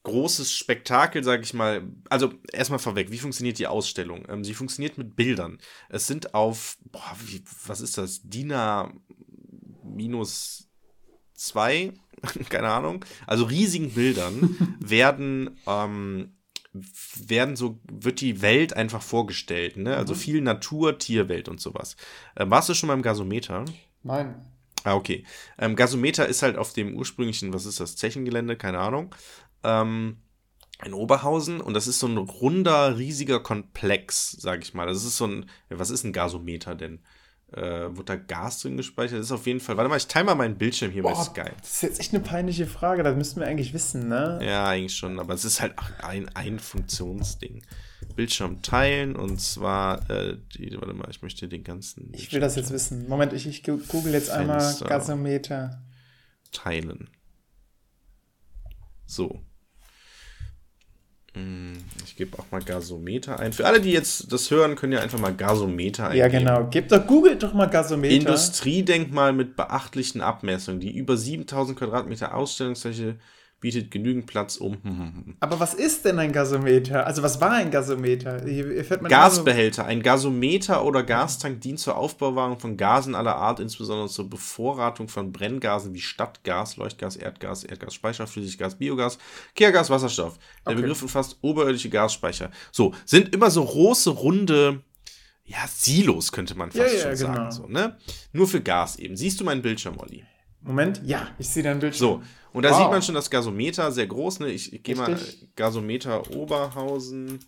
großes Spektakel, sage ich mal. Also erstmal vorweg, wie funktioniert die Ausstellung? Ähm, sie funktioniert mit Bildern. Es sind auf, boah, wie, was ist das? DINA minus zwei, keine Ahnung, also riesigen Bildern werden ähm, werden so, wird die Welt einfach vorgestellt, ne? Also mhm. viel Natur, Tierwelt und sowas. Äh, warst du schon beim Gasometer? Nein. Ah, okay. Ähm, Gasometer ist halt auf dem ursprünglichen, was ist das, Zechengelände, keine Ahnung, ähm, in Oberhausen und das ist so ein runder, riesiger Komplex, sag ich mal. Das ist so ein, was ist ein Gasometer denn? Äh, wurde da Gas drin gespeichert? Das ist auf jeden Fall. Warte mal, ich teile mal meinen Bildschirm hier Boah, bei Skype. Das ist jetzt echt eine peinliche Frage, das müssten wir eigentlich wissen, ne? Ja, eigentlich schon, aber es ist halt ein, ein Funktionsding. Bildschirm teilen und zwar, äh, die, warte mal, ich möchte den ganzen. Ich will das jetzt wissen. Moment, ich, ich google jetzt einmal Gasometer. Teilen. So. Hm, ich gebe auch mal Gasometer ein. Für alle, die jetzt das hören, können ja einfach mal Gasometer eingeben. Ja, genau. Gebt doch, googelt doch mal Gasometer. Industriedenkmal mit beachtlichen Abmessungen. Die über 7000 Quadratmeter Ausstellungsfläche bietet genügend Platz um. Hm, hm, hm. Aber was ist denn ein Gasometer? Also was war ein Gasometer? Gasbehälter. Ein Gasometer oder Gastank dient zur Aufbewahrung von Gasen aller Art, insbesondere zur Bevorratung von Brenngasen wie Stadtgas, Leuchtgas, Erdgas, Erdgasspeicher, Flüssiggas, Biogas, Kehrgas, Wasserstoff. Der okay. Begriff umfasst oberirdische Gasspeicher. So, sind immer so große, runde ja, Silos könnte man fast ja, schon ja, sagen. Genau. So, ne? Nur für Gas eben. Siehst du meinen Bildschirm, Olli? Moment, ja, ich sehe deinen Bildschirm. So, und da wow. sieht man schon das Gasometer, sehr groß. Ne? Ich, ich gehe mal Gasometer Oberhausen.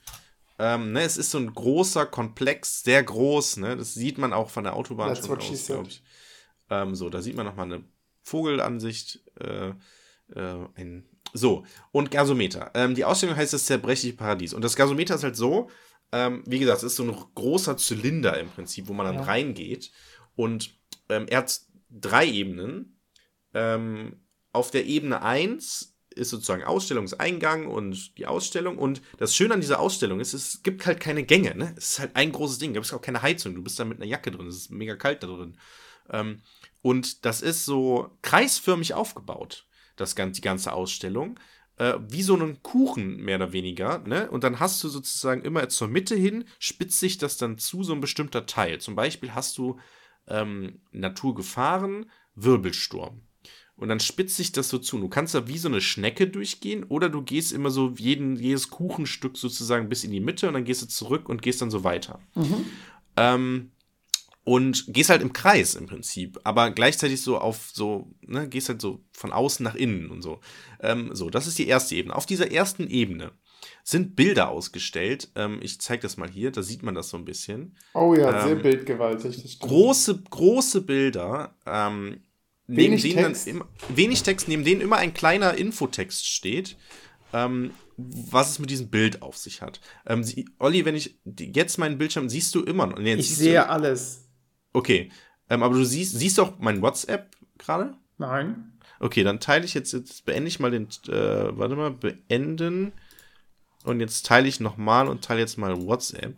Ähm, ne, es ist so ein großer Komplex, sehr groß. Ne? Das sieht man auch von der Autobahn That's schon aus, glaube ich. Ähm, so, da sieht man nochmal eine Vogelansicht. Äh, äh, ein, so, und Gasometer. Ähm, die Ausstellung heißt das zerbrechliche Paradies. Und das Gasometer ist halt so, ähm, wie gesagt, es ist so ein großer Zylinder im Prinzip, wo man dann ja. reingeht. Und ähm, er hat drei Ebenen. Ähm, auf der Ebene 1 ist sozusagen Ausstellungseingang und die Ausstellung. Und das Schöne an dieser Ausstellung ist, es gibt halt keine Gänge. Ne? Es ist halt ein großes Ding. Da gibt auch keine Heizung. Du bist da mit einer Jacke drin. Es ist mega kalt da drin. Ähm, und das ist so kreisförmig aufgebaut. das, die ganze Ausstellung äh, wie so einen Kuchen, mehr oder weniger. Ne? Und dann hast du sozusagen immer zur Mitte hin, spitzt sich das dann zu, so ein bestimmter Teil. Zum Beispiel hast du ähm, Naturgefahren, Wirbelsturm. Und dann spitzt sich das so zu. Du kannst da wie so eine Schnecke durchgehen oder du gehst immer so jeden, jedes Kuchenstück sozusagen bis in die Mitte und dann gehst du zurück und gehst dann so weiter. Mhm. Ähm, und gehst halt im Kreis im Prinzip, aber gleichzeitig so auf so, ne, gehst halt so von außen nach innen und so. Ähm, so, das ist die erste Ebene. Auf dieser ersten Ebene sind Bilder ausgestellt. Ähm, ich zeige das mal hier, da sieht man das so ein bisschen. Oh ja, ähm, sehr bildgewaltig. große, große Bilder. Ähm, wenig neben denen Text. Immer, wenig Text, neben denen immer ein kleiner Infotext steht. Ähm, was es mit diesem Bild auf sich hat. Ähm, sie, Olli, wenn ich jetzt meinen Bildschirm siehst du immer noch. Nee, ich sehe alles. Okay. Ähm, aber du siehst, siehst doch mein WhatsApp gerade? Nein. Okay, dann teile ich jetzt, jetzt beende ich mal den, äh, warte mal, beenden. Und jetzt teile ich nochmal und teile jetzt mal WhatsApp.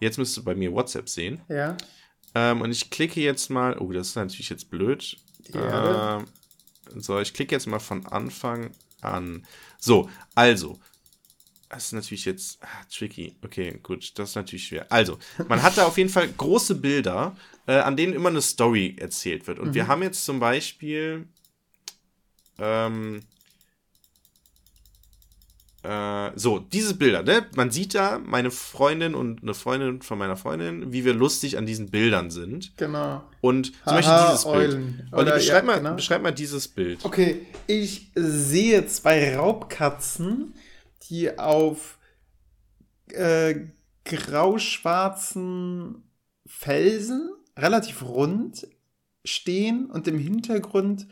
Jetzt müsst ihr bei mir WhatsApp sehen. Ja. Ähm, und ich klicke jetzt mal, oh, das ist natürlich jetzt blöd. Ähm, so, ich klicke jetzt mal von Anfang an. So, also, das ist natürlich jetzt ah, tricky. Okay, gut, das ist natürlich schwer. Also, man hat da auf jeden Fall große Bilder, äh, an denen immer eine Story erzählt wird. Und mhm. wir haben jetzt zum Beispiel ähm, äh, so, diese Bilder, ne? Man sieht da meine Freundin und eine Freundin von meiner Freundin, wie wir lustig an diesen Bildern sind. Genau. Und zum Aha, Beispiel dieses Eulen. Bild. Olli, beschreib, ja, mal, genau. beschreib mal dieses Bild. Okay, ich sehe zwei Raubkatzen die auf äh, grau-schwarzen Felsen, relativ rund, stehen und im Hintergrund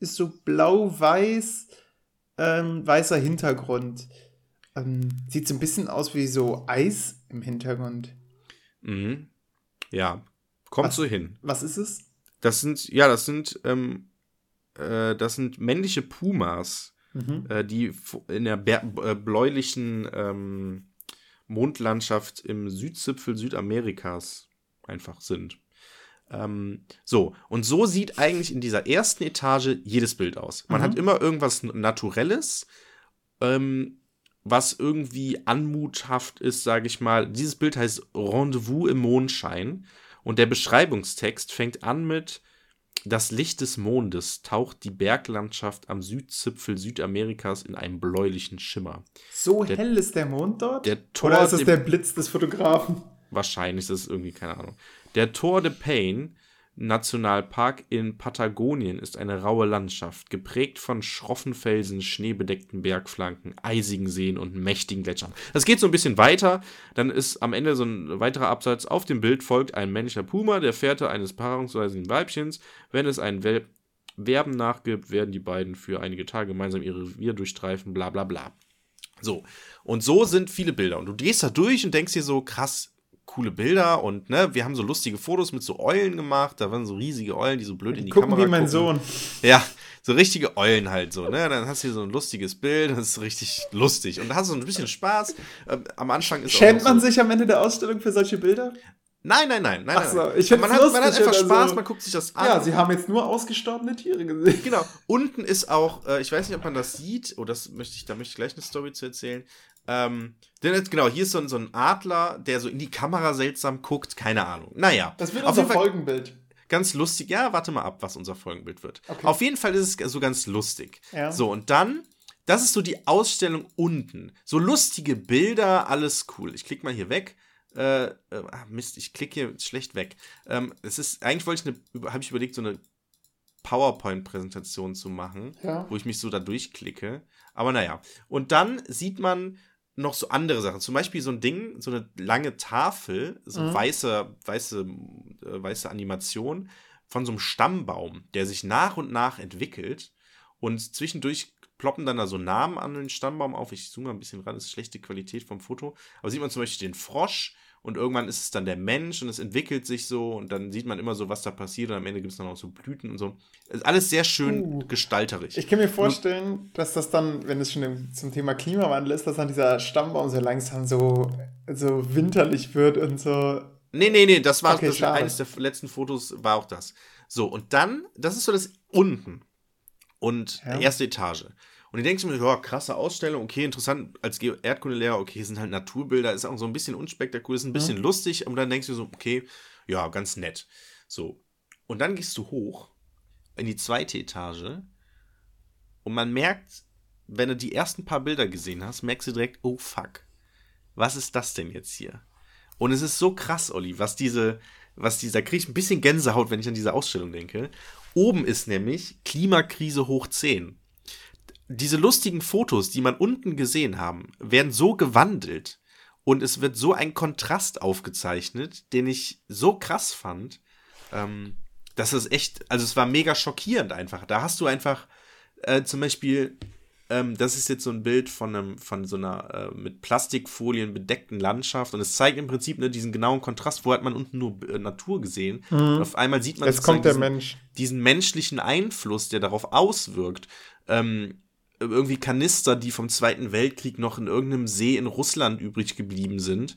ist so blau-weiß, ähm, weißer Hintergrund. Ähm, sieht so ein bisschen aus wie so Eis im Hintergrund. Mhm. Ja, kommt was, so hin. Was ist es? Das sind, ja, das sind, ähm, äh, das sind männliche Pumas mhm. äh, die in der äh, bläulichen ähm, Mondlandschaft im Südzipfel Südamerikas einfach sind. Ähm, so, und so sieht eigentlich in dieser ersten Etage jedes Bild aus. Man mhm. hat immer irgendwas Naturelles, ähm, was irgendwie anmuthaft ist, sage ich mal. Dieses Bild heißt Rendezvous im Mondschein und der Beschreibungstext fängt an mit das Licht des Mondes taucht die Berglandschaft am Südzipfel Südamerikas in einen bläulichen Schimmer. So der, hell ist der Mond dort? Der Tor Oder ist es der Blitz des Fotografen? Wahrscheinlich ist es irgendwie, keine Ahnung. Der Tor de Paine Nationalpark in Patagonien ist eine raue Landschaft, geprägt von schroffen Felsen, schneebedeckten Bergflanken, eisigen Seen und mächtigen Gletschern. Das geht so ein bisschen weiter, dann ist am Ende so ein weiterer Absatz. Auf dem Bild folgt ein männlicher Puma, der Fährte eines paarungsweisen Weibchens. Wenn es ein Wel Werben nachgibt, werden die beiden für einige Tage gemeinsam ihre Revier durchstreifen, bla bla bla. So, und so sind viele Bilder. Und du gehst da durch und denkst dir so, krass, coole Bilder und ne, wir haben so lustige Fotos mit so Eulen gemacht. Da waren so riesige Eulen, die so blöd in die gucken Kamera wie mein gucken. Sohn. Ja, so richtige Eulen halt so, ne? Dann hast du hier so ein lustiges Bild, das ist richtig lustig und da hast du so ein bisschen Spaß. Ähm, am Anfang ist Schämt man so sich am Ende der Ausstellung für solche Bilder? Nein, nein, nein, nein. Ach so, ich man, hat, man hat einfach Spaß, also, man guckt sich das an. Ja, sie haben jetzt nur ausgestorbene Tiere gesehen. Genau. Unten ist auch, äh, ich weiß nicht, ob man das sieht, oh, das möchte ich, da möchte ich gleich eine Story zu erzählen. Ähm, denn jetzt, genau, hier ist so ein, so ein Adler, der so in die Kamera seltsam guckt, keine Ahnung. Naja. Das wird unser Folgenbild. Ganz lustig. Ja, warte mal ab, was unser Folgenbild wird. Okay. Auf jeden Fall ist es so ganz lustig. Ja. So, und dann, das ist so die Ausstellung unten. So lustige Bilder, alles cool. Ich klicke mal hier weg. Äh, äh, ah, Mist, ich klicke hier schlecht weg. Ähm, es ist, eigentlich wollte ich eine, habe ich überlegt, so eine PowerPoint-Präsentation zu machen, ja. wo ich mich so da durchklicke. Aber naja. Und dann sieht man noch so andere Sachen. Zum Beispiel so ein Ding, so eine lange Tafel, so mhm. weiße, weiße, äh, weiße Animation von so einem Stammbaum, der sich nach und nach entwickelt. Und zwischendurch ploppen dann da so Namen an den Stammbaum auf. Ich zoome mal ein bisschen ran, das ist schlechte Qualität vom Foto. Aber sieht man zum Beispiel den Frosch, und irgendwann ist es dann der Mensch und es entwickelt sich so und dann sieht man immer so, was da passiert und am Ende gibt es dann auch so Blüten und so. Ist alles sehr schön uh, gestalterisch. Ich kann mir vorstellen, dass das dann, wenn es schon zum Thema Klimawandel ist, dass dann dieser Stammbaum so langsam so, so winterlich wird und so. Nee, nee, nee, das war okay, das eines der letzten Fotos, war auch das. So, und dann, das ist so das unten. Und Ja. erste Etage. Und ich denke mir, ja, krasse Ausstellung, okay, interessant, als Erdkundelehrer, okay, sind halt Naturbilder, ist auch so ein bisschen unspektakulär, ist ein bisschen lustig, und dann denkst du so, okay, ja, ganz nett. So. Und dann gehst du hoch in die zweite Etage und man merkt, wenn du die ersten paar Bilder gesehen hast, merkst du direkt, oh fuck, was ist das denn jetzt hier? Und es ist so krass, Olli, was diese, was dieser, krieg ich ein bisschen Gänsehaut, wenn ich an diese Ausstellung denke. Oben ist nämlich Klimakrise hoch 10. Diese lustigen Fotos, die man unten gesehen haben, werden so gewandelt und es wird so ein Kontrast aufgezeichnet, den ich so krass fand, ähm, dass es echt, also es war mega schockierend einfach. Da hast du einfach äh, zum Beispiel, ähm, das ist jetzt so ein Bild von einem, von so einer äh, mit Plastikfolien bedeckten Landschaft und es zeigt im Prinzip ne, diesen genauen Kontrast. Wo hat man unten nur äh, Natur gesehen? Und auf einmal sieht man Jetzt kommt der sozusagen Mensch. diesen, diesen menschlichen Einfluss, der darauf auswirkt. Ähm, irgendwie Kanister, die vom Zweiten Weltkrieg noch in irgendeinem See in Russland übrig geblieben sind.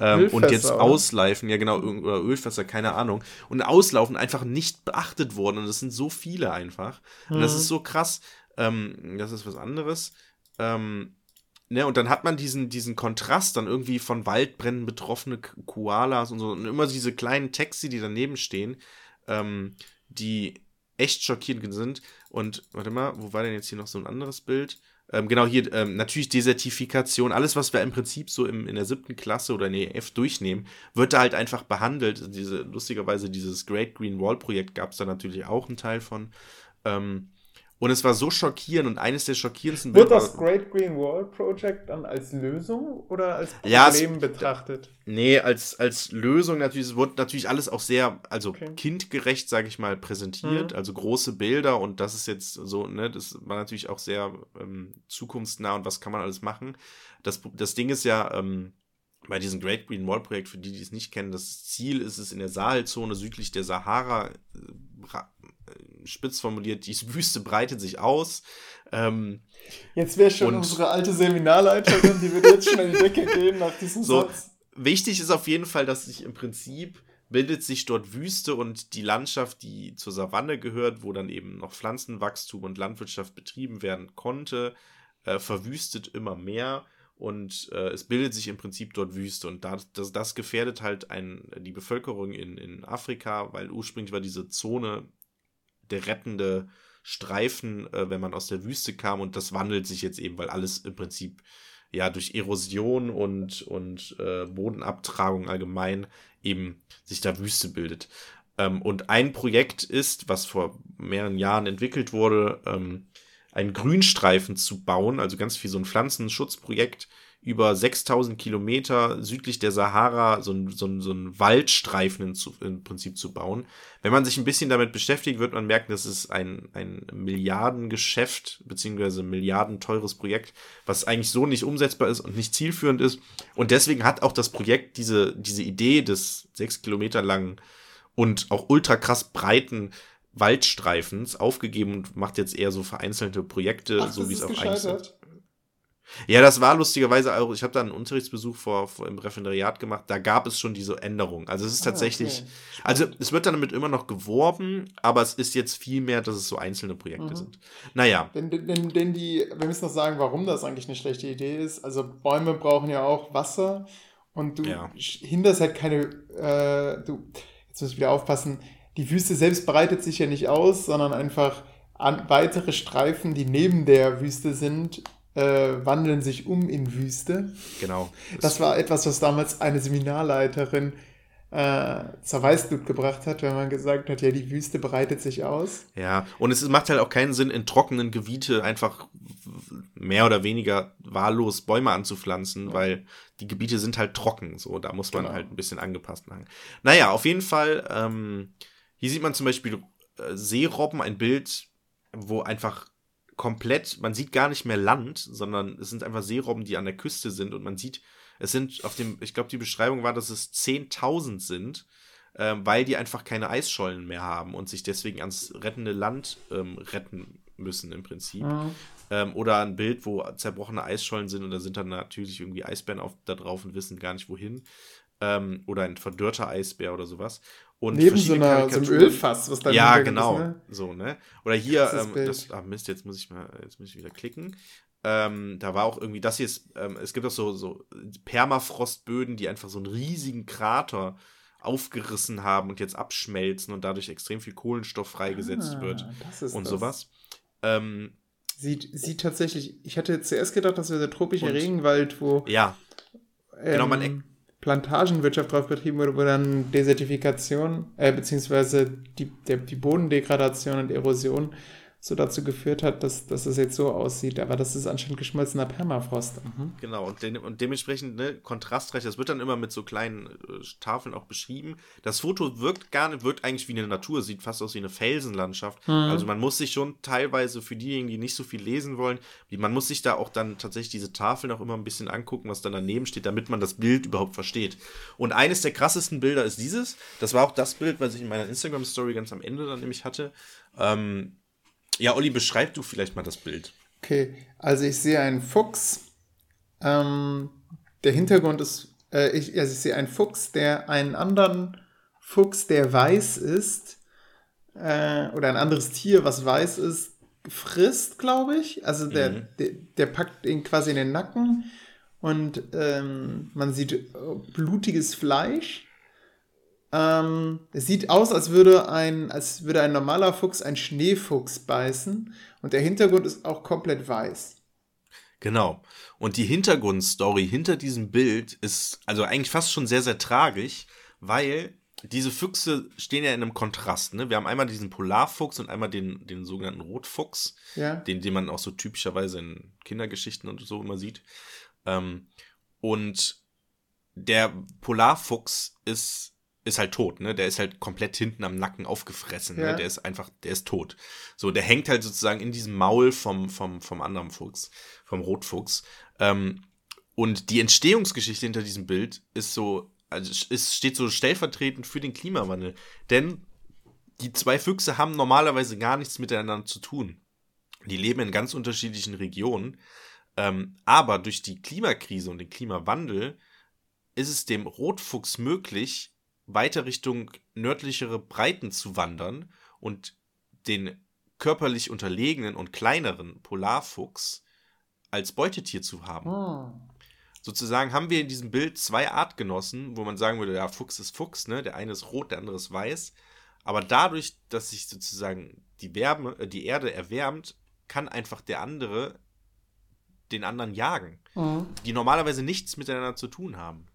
Ähm, und jetzt oder? ausleifen, ja genau, oder Ölfässer, keine Ahnung. Und auslaufen einfach nicht beachtet worden. Und es sind so viele einfach. Und das Mhm. ist so krass. Ähm, das ist was anderes. Ähm, ne, und dann hat man diesen, diesen Kontrast dann irgendwie von Waldbränden betroffene Koalas und so. Und immer diese kleinen Texte, die daneben stehen, ähm, die echt schockierend sind. Und warte mal, wo war denn jetzt hier noch so ein anderes Bild? Ähm, genau, hier ähm, natürlich Desertifikation, alles, was wir im Prinzip so im, in der siebten Klasse oder in der EF durchnehmen, wird da halt einfach behandelt. Diese, lustigerweise, dieses Great Green Wall Projekt gab es da natürlich auch einen Teil von. Ähm, und es war so schockierend und eines der schockierendsten Wird das Great Green Wall Project dann als Lösung oder als Ja, es- Problem betrachtet? Nee, als, als Lösung natürlich, es wurde natürlich alles auch sehr, also Okay. kindgerecht, sage ich mal, präsentiert. Mhm. Also große Bilder und das ist jetzt so, ne, das war natürlich auch sehr ähm, zukunftsnah und was kann man alles machen. Das, das Ding ist ja, ähm, bei diesem Great Green Wall Projekt, für die, die es nicht kennen, das Ziel ist es in der Sahelzone südlich der Sahara, äh, spitz formuliert, die Wüste breitet sich aus. Ähm, Jetzt wäre schon unsere alte Seminarleiterin, die wird jetzt schon in die Decke gehen nach diesem So. Satz. Wichtig ist auf jeden Fall, dass sich im Prinzip bildet sich dort Wüste und die Landschaft, die zur Savanne gehört, wo dann eben noch Pflanzenwachstum und Landwirtschaft betrieben werden konnte, äh, verwüstet immer mehr und äh, es bildet sich im Prinzip dort Wüste und das, das, das gefährdet halt ein, die Bevölkerung in, in Afrika, weil ursprünglich war diese Zone der rettende Streifen, äh, wenn man aus der Wüste kam und das wandelt sich jetzt eben, weil alles im Prinzip ja durch Erosion und, und äh, Bodenabtragung allgemein eben sich da Wüste bildet. Ähm, und ein Projekt ist, was vor mehreren Jahren entwickelt wurde, ähm, einen Grünstreifen zu bauen, also ganz viel so ein Pflanzenschutzprojekt über 6000 Kilometer südlich der Sahara so ein, so ein, so ein Waldstreifen in, zu, im Prinzip zu bauen. Wenn man sich ein bisschen damit beschäftigt, wird man merken, das ist ein, ein Milliardengeschäft beziehungsweise milliardenteures Projekt, was eigentlich so nicht umsetzbar ist und nicht zielführend ist. Und deswegen hat auch das Projekt diese, diese Idee des sechs Kilometer langen und auch ultra krass breiten Waldstreifens aufgegeben und macht jetzt eher so vereinzelte Projekte, Ach, so wie es ist auch eigentlich sind. Ja, das war lustigerweise auch, ich habe da einen Unterrichtsbesuch vor, vor im Referendariat gemacht, da gab es schon diese Änderung. Also es ist Ah, tatsächlich, okay. also es wird damit immer noch geworben, aber es ist jetzt viel mehr, dass es so einzelne Projekte Mhm. sind. Naja, Denn, denn, denn die, wir müssen noch sagen, warum das eigentlich eine schlechte Idee ist. Also Bäume brauchen ja auch Wasser und du Ja. hinderst halt keine, äh, du, jetzt muss ich wieder aufpassen, die Wüste selbst breitet sich ja nicht aus, sondern einfach an, weitere Streifen, die neben der Wüste sind, äh, wandeln sich um in Wüste. genau. Das war etwas, was damals eine Seminarleiterin äh, zur Weißblut gebracht hat, wenn man gesagt hat, ja, die Wüste breitet sich aus. Ja, und es macht halt auch keinen Sinn, in trockenen Gebiete einfach mehr oder weniger wahllos Bäume anzupflanzen, weil die Gebiete sind halt trocken. So, da muss man Genau. halt ein bisschen angepasst machen. Naja, auf jeden Fall, ähm, hier sieht man zum Beispiel äh, Seerobben, ein Bild, wo einfach komplett, man sieht gar nicht mehr Land, sondern es sind einfach Seerobben, die an der Küste sind und man sieht, es sind auf dem, ich glaube, die Beschreibung war, dass es 10.000 sind, ähm, weil die einfach keine Eisschollen mehr haben und sich deswegen ans rettende Land ähm, retten müssen im Prinzip. Ähm, oder ein Bild, wo zerbrochene Eisschollen sind und da sind dann natürlich irgendwie Eisbären auf, da drauf und wissen gar nicht wohin. Ähm, oder ein verdörrter Eisbär oder sowas. Und Neben so, einer, so einem Ölfass, was da Ja, genau. Ist, ne? So, ne? Oder hier, ähm, das, ah, Mist, jetzt muss ich mal, jetzt muss ich wieder klicken. Ähm, da war auch irgendwie, das hier ist, ähm, es gibt auch so, so Permafrostböden, die einfach so einen riesigen Krater aufgerissen haben und jetzt abschmelzen und dadurch extrem viel Kohlenstoff freigesetzt ah, wird und das. sowas. Ähm, sieht, sieht tatsächlich, ich hatte zuerst gedacht, das wäre der tropische Regenwald, wo ja, genau, man ähm, Plantagenwirtschaft drauf betrieben wurde, wo dann Desertifikation, äh, beziehungsweise die, der, die Bodendegradation und Erosion so dazu geführt hat, dass, dass es jetzt so aussieht. Aber das ist anscheinend geschmolzener Permafrost. Mhm. Genau, und, de und dementsprechend ne, kontrastreich, das wird dann immer mit so kleinen äh, Tafeln auch beschrieben. Das Foto wirkt gar nicht, wirkt eigentlich wie eine Natur, sieht fast aus wie eine Felsenlandschaft. Mhm. Also man muss sich schon teilweise für diejenigen, die nicht so viel lesen wollen, man muss sich da auch dann tatsächlich diese Tafeln auch immer ein bisschen angucken, was dann daneben steht, damit man das Bild überhaupt versteht. Und eines der krassesten Bilder ist dieses. Das war auch das Bild, was ich in meiner Instagram-Story ganz am Ende dann nämlich hatte. Ähm, ja, Olli, beschreib du vielleicht mal das Bild. Okay, also ich sehe einen Fuchs. Ähm, der Hintergrund ist, äh, ich, also ich sehe einen Fuchs, der einen anderen Fuchs, der weiß ist, äh, oder ein anderes Tier, was weiß ist, frisst, glaube ich. Also der, mhm. der, der, packt ihn quasi in den Nacken und ähm, man sieht äh, blutiges Fleisch. Ähm, es sieht aus, als würde, ein, als würde ein normaler Fuchs einen Schneefuchs beißen und der Hintergrund ist auch komplett weiß. Genau. Und die Hintergrundstory hinter diesem Bild ist also eigentlich fast schon sehr, sehr tragisch, weil diese Füchse stehen ja in einem Kontrast. Ne? Wir haben einmal diesen Polarfuchs und einmal den, den sogenannten Rotfuchs, ja. den, den man auch so typischerweise in Kindergeschichten und so immer sieht. Ähm, und der Polarfuchs ist ist halt tot, ne? Der ist halt komplett hinten am Nacken aufgefressen, ne? ja. ne? Der ist einfach, der ist tot. So, der hängt halt sozusagen in diesem Maul vom, vom, vom anderen Fuchs, vom Rotfuchs. Ähm, und die Entstehungsgeschichte hinter diesem Bild ist so, also es steht so stellvertretend für den Klimawandel. Denn die zwei Füchse haben normalerweise gar nichts miteinander zu tun. Die leben in ganz unterschiedlichen Regionen. Ähm, aber durch die Klimakrise und den Klimawandel ist es dem Rotfuchs möglich, weiter Richtung nördlichere Breiten zu wandern und den körperlich unterlegenen und kleineren Polarfuchs als Beutetier zu haben. Oh. Sozusagen haben wir in diesem Bild zwei Artgenossen, wo man sagen würde, ja, Fuchs ist Fuchs, ne? Der eine ist rot, der andere ist weiß. Aber dadurch, dass sich sozusagen die Wärme, äh, die Erde erwärmt, kann einfach der andere den anderen jagen, oh. die normalerweise nichts miteinander zu tun haben.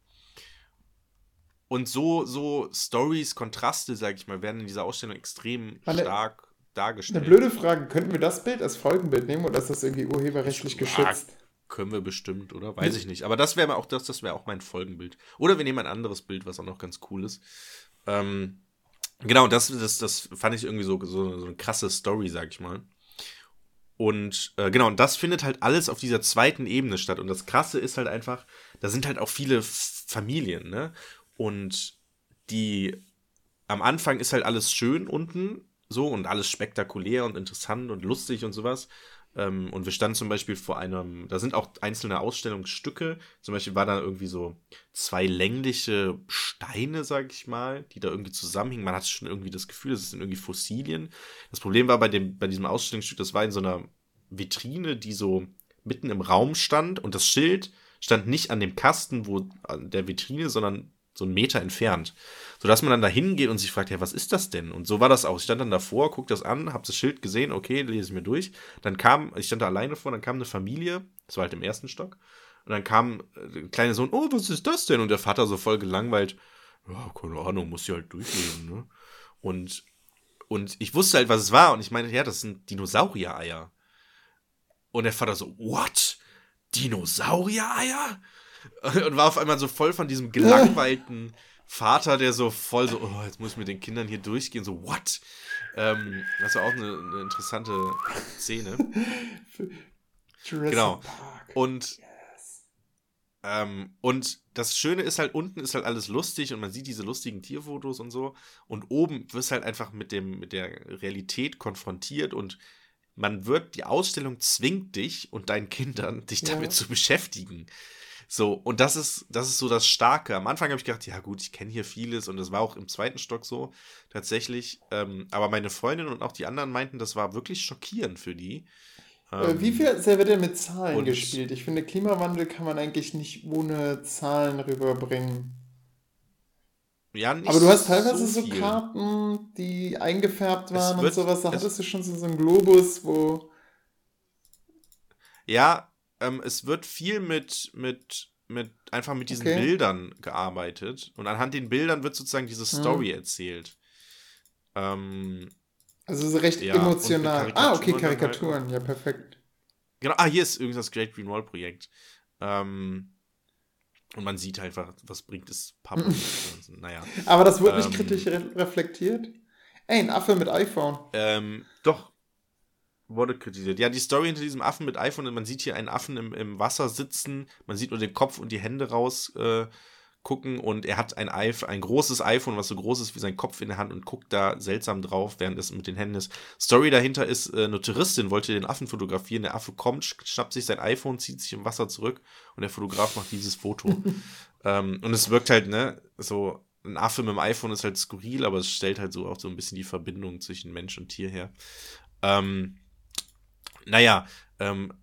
Und so, so Stories, Kontraste, sag ich mal, werden in dieser Ausstellung extrem eine, stark dargestellt. Eine blöde Frage, könnten wir das Bild als Folgenbild nehmen oder ist das irgendwie urheberrechtlich geschützt? Können wir bestimmt, oder? Weiß ich nicht. Aber das wäre auch das, das wäre auch mein Folgenbild. Oder wir nehmen ein anderes Bild, was auch noch ganz cool ist. Ähm, genau, das, das, das fand ich irgendwie so, so, so eine krasse Story, sag ich mal. Und äh, genau, und das findet halt alles auf dieser zweiten Ebene statt. Und das Krasse ist halt einfach, da sind halt auch viele Familien, ne? Und die am Anfang ist halt alles schön unten so und alles spektakulär und interessant und lustig und sowas. Ähm, und wir standen zum Beispiel vor einem, da sind auch einzelne Ausstellungsstücke. Zum Beispiel war da irgendwie so zwei längliche Steine, sag ich mal, die da irgendwie zusammenhingen. Man hatte schon irgendwie das Gefühl, das sind irgendwie Fossilien. Das Problem war bei dem, bei diesem Ausstellungsstück, das war in so einer Vitrine, die so mitten im Raum stand und das Schild stand nicht an dem Kasten, wo an der Vitrine, sondern so einen Meter entfernt. Sodass man dann da hingeht und sich fragt, ja, was ist das denn? Und so war das auch. Ich stand dann davor, guck das an, hab das Schild gesehen, okay, lese ich mir durch. Dann kam, ich stand da alleine vor, dann kam eine Familie, das war halt im ersten Stock. Und dann kam äh, der kleine Sohn, oh, was ist das denn? Und der Vater so voll gelangweilt, ja, keine Ahnung, muss ich halt durchlesen, ne? Und, und ich wusste halt, was es war. Und ich meinte, ja, das sind Dinosaurier-Eier. Und der Vater so, what? Dinosaurier-Eier? und war auf einmal so voll von diesem gelangweilten Vater, der so voll so, oh, jetzt muss ich mit den Kindern hier durchgehen, so, what? Ähm, das war auch eine, eine interessante Szene. Jurassic genau. Park. Und, yes. ähm, und das Schöne ist halt, unten ist halt alles lustig und man sieht diese lustigen Tierfotos und so. Und oben wirst halt einfach mit, dem, mit der Realität konfrontiert und man wird, die Ausstellung zwingt dich und deinen Kindern, dich damit ja. zu beschäftigen. So, und das ist, das ist so das Starke. Am Anfang habe ich gedacht, ja gut, ich kenne hier vieles und das war auch im zweiten Stock so, tatsächlich. Ähm, aber meine Freundin und auch die anderen meinten, das war wirklich schockierend für die. Ähm, Wie viel sehr wird denn mit Zahlen gespielt? Ich finde, Klimawandel kann man eigentlich nicht ohne Zahlen rüberbringen. Ja, nicht Aber du hast teilweise so, so Karten, die eingefärbt waren wird, und sowas. Da hattest du schon so, so einen Globus, wo. Ja, ähm, es wird viel mit, mit, mit einfach mit diesen okay. Bildern gearbeitet. Und anhand den Bildern wird sozusagen diese hm. Story hm. erzählt. Ähm, also so recht ja, emotional. Ah, okay, Karikaturen, halt. ja, perfekt. Genau, ah, hier ist übrigens das Great Green Wall Projekt. Ähm, und man sieht halt einfach, was bringt es Public. naja. Aber das wird ähm, nicht kritisch re reflektiert? Ey, ein Affe mit iPhone. Ähm, doch, wurde kritisiert. Ja, die Story hinter diesem Affen mit iPhone, man sieht hier einen Affen im, im Wasser sitzen, man sieht nur den Kopf und die Hände raus äh, gucken und er hat ein, iPhone, ein großes iPhone, was so groß ist wie sein Kopf in der Hand und guckt da seltsam drauf, während es mit den Händen ist. Story dahinter ist, äh, eine Touristin wollte den Affen fotografieren, der Affe kommt, schnappt sich sein iPhone, zieht sich im Wasser zurück und der Fotograf macht dieses Foto. ähm, und es wirkt halt, ne, so ein Affe mit dem iPhone ist halt skurril, aber es stellt halt so auch so ein bisschen die Verbindung zwischen Mensch und Tier her. Ähm, naja, ähm,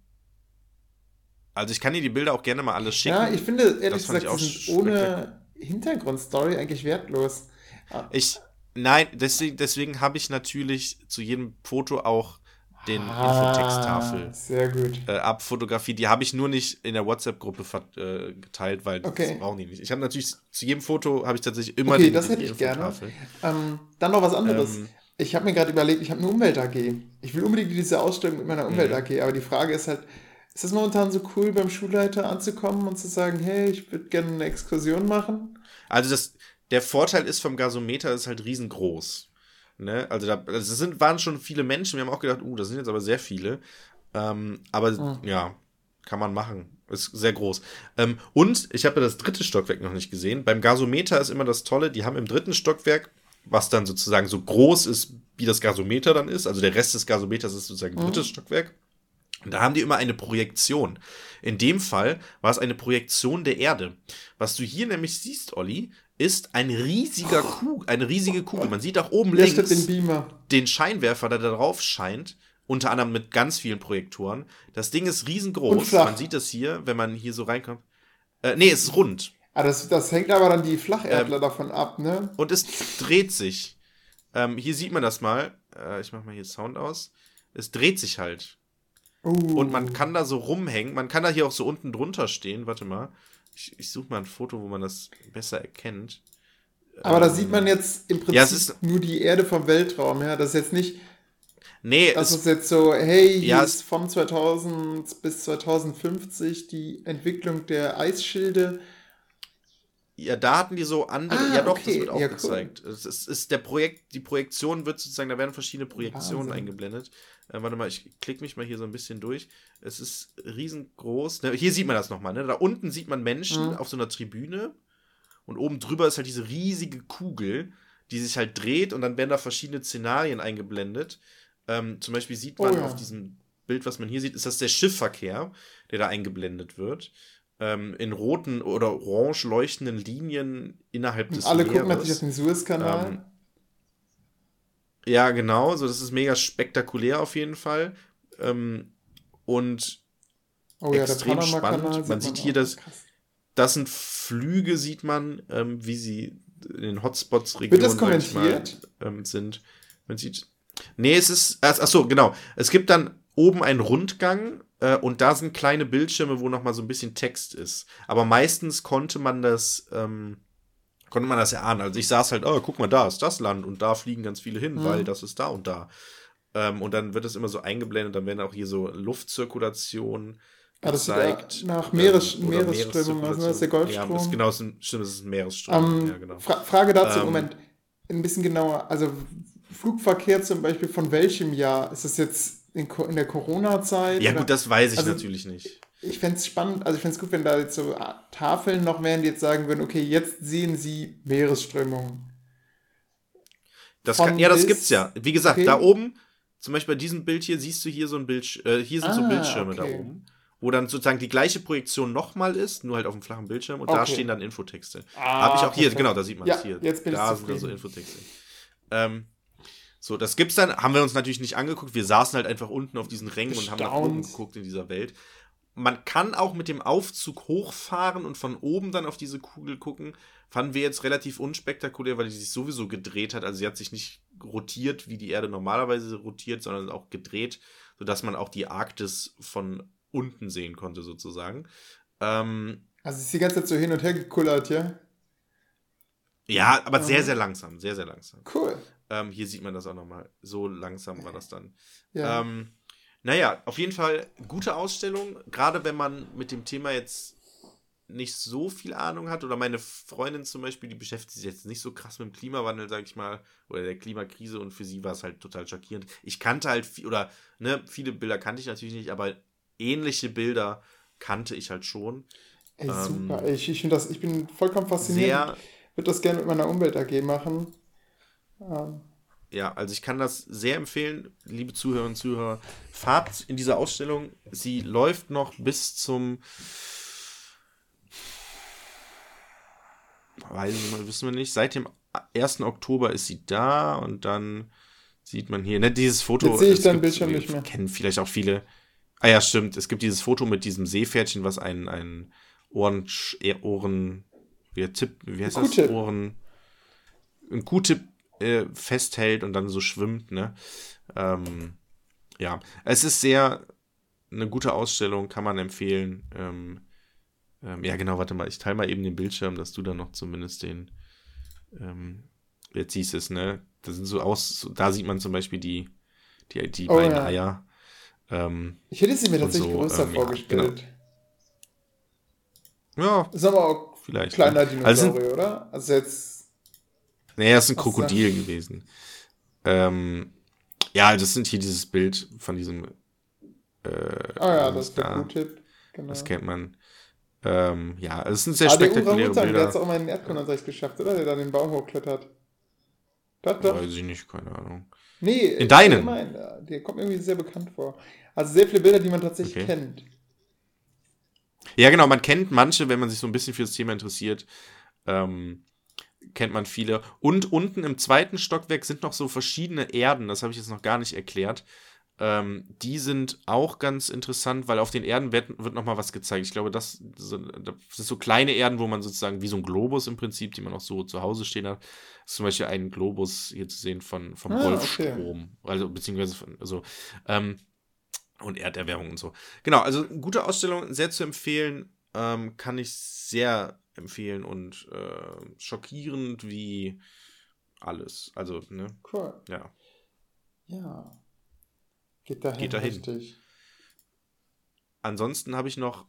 also ich kann dir die Bilder auch gerne mal alles schicken. Ja, ich finde ehrlich gesagt, ohne Hintergrundstory eigentlich wertlos. Ah. Ich, nein, deswegen, deswegen habe ich natürlich zu jedem Foto auch den ah, Infotexttafel sehr gut. Äh, abfotografie. Die habe ich nur nicht in der WhatsApp-Gruppe äh, geteilt, weil okay. das brauchen die nicht. Ich habe natürlich zu jedem Foto habe ich tatsächlich immer okay, die, das hätte ich gerne. Ähm, dann noch was anderes. Ähm, ich habe mir gerade überlegt, ich habe eine Umwelt AG. Ich will unbedingt diese Ausstellung mit meiner Umwelt AG, mhm. aber die Frage ist halt, ist es momentan so cool, beim Schulleiter anzukommen und zu sagen, hey, ich würde gerne eine Exkursion machen? Also das, der Vorteil ist vom Gasometer ist halt riesengroß. Ne? Also da das sind, waren schon viele Menschen. Wir haben auch gedacht, uh, das sind jetzt aber sehr viele. Ähm, aber mhm. ja, kann man machen. Ist sehr groß. Ähm, und ich habe ja das dritte Stockwerk noch nicht gesehen. Beim Gasometer ist immer das Tolle, die haben im dritten Stockwerk, was dann sozusagen so groß ist, wie das Gasometer dann ist. Also der Rest des Gasometers ist sozusagen mhm. drittes Stockwerk. Und da haben die immer eine Projektion. In dem Fall war es eine Projektion der Erde. Was du hier nämlich siehst, Olli, ist ein riesiger Kugel, eine riesige Kugel. Man sieht auch oben links den, den, Scheinwerfer, der da drauf scheint. Unter anderem mit ganz vielen Projektoren. Das Ding ist riesengroß. Man sieht das hier, wenn man hier so reinkommt. Äh, nee, es ist rund. Ah, das, das hängt aber dann die Flacherdler ähm, davon ab, ne? Und es dreht sich. Ähm, hier sieht man das mal. Äh, ich mach mal hier Sound aus. Es dreht sich halt. Uh. Und man kann da so rumhängen. Man kann da hier auch so unten drunter stehen. Warte mal. Ich, ich suche mal ein Foto, wo man das besser erkennt. Aber ähm, da sieht man jetzt im Prinzip ja, ist, nur die Erde vom Weltraum. Ja, das ist jetzt nicht. Nee, das ist jetzt so, hey, hier ja, ist von 2000 bis 2050 die Entwicklung der Eisschilde. Ja, da hatten die so andere. Ah, ja, doch, okay. das wird auch ja, gezeigt. Cool. Es ist, ist, der Projekt, die Projektion wird sozusagen, da werden verschiedene Projektionen Wahnsinn. eingeblendet. Äh, warte mal, ich klicke mich mal hier so ein bisschen durch. Es ist riesengroß. Ne, hier sieht man das nochmal. Ne? Da unten sieht man Menschen mhm. auf so einer Tribüne. Und oben drüber ist halt diese riesige Kugel, die sich halt dreht und dann werden da verschiedene Szenarien eingeblendet. Ähm, zum Beispiel sieht man oh, ja. auf diesem Bild, was man hier sieht, ist das der Schiffverkehr, der da eingeblendet wird. Ähm, in roten oder orange leuchtenden Linien innerhalb des Alle Meeres. gucken natürlich auf den Suezkanal. Ähm, ja, genau. So, das ist mega spektakulär auf jeden Fall. Ähm, und oh, ja, extrem spannend. Man sieht hier, dass das sind Flüge, sieht man, ähm, wie sie in den Hotspots-Regionen Wird das kommentiert? ähm, sind. Man sieht. Nee, es ist. Ach so, genau. Es gibt dann oben einen Rundgang äh, und da sind kleine Bildschirme, wo nochmal so ein bisschen Text ist. Aber meistens konnte man das. Ähm, konnte man das erahnen. Also ich saß halt, oh, guck mal, da ist das Land und da fliegen ganz viele hin, mhm. weil das ist da und da. Ähm, und dann wird es immer so eingeblendet, dann werden auch hier so Luftzirkulationen ah, gezeigt. nach Meeres, ähm, Meeresströmung, also das ist der Golfstrom. Ja, ist, genau, ist ein, stimmt, es ist ein Meeresstrom. Um, ähm, ja, genau. Fra Frage dazu, ähm, Moment, ein bisschen genauer. Also Flugverkehr zum Beispiel von welchem Jahr? Ist das jetzt in, in der Corona-Zeit? Ja, oder? gut, das weiß ich also, natürlich nicht ich fände es spannend, also ich fände es gut, wenn da jetzt so Tafeln noch wären, die jetzt sagen würden, okay, jetzt sehen Sie Meeresströmungen. Das kann, ja, das gibt's ja. Wie gesagt, okay. da oben, zum Beispiel bei diesem Bild hier, siehst du hier so ein Bild, äh, hier sind ah, so Bildschirme okay. da oben. wo dann sozusagen die gleiche Projektion nochmal ist, nur halt auf dem flachen Bildschirm und Okay. da stehen dann Infotexte. Ah, Habe ich auch hier, perfekt. genau, da sieht man Ja, es hier. jetzt bin ich da sind dann so. Infotexte. Ähm, so, das gibt's dann, haben wir uns natürlich nicht angeguckt. Wir saßen halt einfach unten auf diesen Rängen und haben nach oben geguckt in dieser Welt. Man kann auch mit dem Aufzug hochfahren und von oben dann auf diese Kugel gucken. Fanden wir jetzt relativ unspektakulär, weil die sich sowieso gedreht hat. Also sie hat sich nicht rotiert, wie die Erde normalerweise rotiert, sondern auch gedreht, sodass man auch die Arktis von unten sehen konnte, sozusagen. Ähm, Also es ist die ganze Zeit so hin und her gekullert, ja? ja, aber Mhm. sehr, sehr langsam, sehr, sehr langsam. Cool. Ähm, hier sieht man das auch nochmal. So langsam war das dann. Ja. Ähm, naja, auf jeden Fall gute Ausstellung. Gerade wenn man mit dem Thema jetzt nicht so viel Ahnung hat. Oder meine Freundin zum Beispiel, die beschäftigt sich jetzt nicht so krass mit dem Klimawandel, sag ich mal, oder der Klimakrise. Und für sie war es halt total schockierend. Ich kannte halt, viel, oder ne, viele Bilder kannte ich natürlich nicht, aber ähnliche Bilder kannte ich halt schon. Ey, ähm, super. Ich, ich, find das, ich bin vollkommen fasziniert. Sehr, würde das gerne mit meiner Umwelt AG machen. Ähm, Ja, also ich kann das sehr empfehlen, liebe Zuhörerinnen und Zuhörer. Fahrt in diese Ausstellung. Sie läuft noch bis zum. Weiß ich mal, wissen wir nicht. Seit dem 1. Oktober ist sie da und dann sieht man hier, ne, dieses Foto. Jetzt sehe ich gibt- Bildschirm nicht mehr. Kennen vielleicht auch viele. Ah ja, stimmt. Es gibt dieses Foto mit diesem Seepferdchen, was einen, einen Ohren, eh, Ohren, wie, Tipp, wie heißt das? Ohren, ein Q-Tip äh, festhält und dann so schwimmt, ne? Ähm, ja, es ist sehr eine gute Ausstellung, kann man empfehlen. Ähm, ähm, ja, genau, warte mal, ich teile mal eben den Bildschirm, dass du dann noch zumindest den, ähm, jetzt siehst du es, ne? Das sind so aus, so, da sieht man zum Beispiel die, die, die Oh, beiden ja. Eier. Ähm, ich hätte sie mir tatsächlich so, größer ähm, ja, vorgestellt. ja, Ist aber auch vielleicht. kleiner ne? Also, Dinosaurier, oder? Also jetzt. Nee, das ist ein so. Krokodil gewesen. Ähm, ja, das sind hier dieses Bild von diesem. Äh, Ah ja, was das ist der. Q-Tip. Genau. Das kennt man. Ähm, ja, es sind sehr ah, der spektakuläre Orang-Utan, der hat es auch mal in den Erdkundenunterricht geschafft, oder? Der da den Baum hochklettert. Doch, doch. Weiß ich nicht, keine Ahnung. Nee, In deinen? ja, Der kommt irgendwie sehr bekannt vor. Also sehr viele Bilder, die man tatsächlich Okay. kennt. Ja, genau, man kennt manche, wenn man sich so ein bisschen für das Thema interessiert. Ähm, kennt man viele. Und unten im zweiten Stockwerk sind noch so verschiedene Erden, das habe ich jetzt noch gar nicht erklärt. Ähm, die sind auch ganz interessant, weil auf den Erden wird, wird nochmal was gezeigt. Ich glaube, das, so, das sind so kleine Erden, wo man sozusagen wie so ein Globus im Prinzip, die man auch so zu Hause stehen hat. Das ist zum Beispiel ein Globus hier zu sehen von, vom Ah, Golfstrom. Also, beziehungsweise von, also, ähm, und Erderwärmung und so. Genau, also gute Ausstellung, sehr zu empfehlen. Ähm, kann ich sehr empfehlen und äh, schockierend wie alles. Also, ne, Cool. ja. Ja. Geht dahin. Geht dahin. Richtig. Ansonsten habe ich noch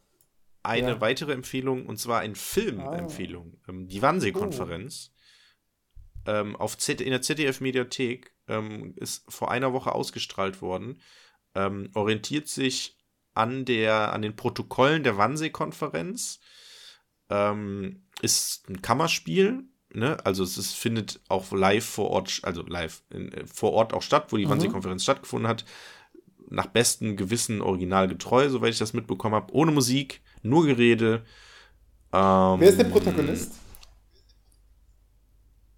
eine Ja. weitere Empfehlung und zwar eine Filmempfehlung. Ähm, die Wannsee-Konferenz ähm, auf Z in der ZDF-Mediathek ähm, ist vor einer Woche ausgestrahlt worden. Ähm, orientiert sich an, der, an den Protokollen der Wannsee-Konferenz. Ähm, ist ein Kammerspiel. Ne? Also es ist, findet auch live vor Ort, also live in, äh, vor Ort auch statt, wo die Mhm. Wannsee-Konferenz stattgefunden hat. Nach bestem Gewissen originalgetreu, soweit ich das mitbekommen habe. Ohne Musik, nur Gerede. Ähm, Wer ist der Protagonist?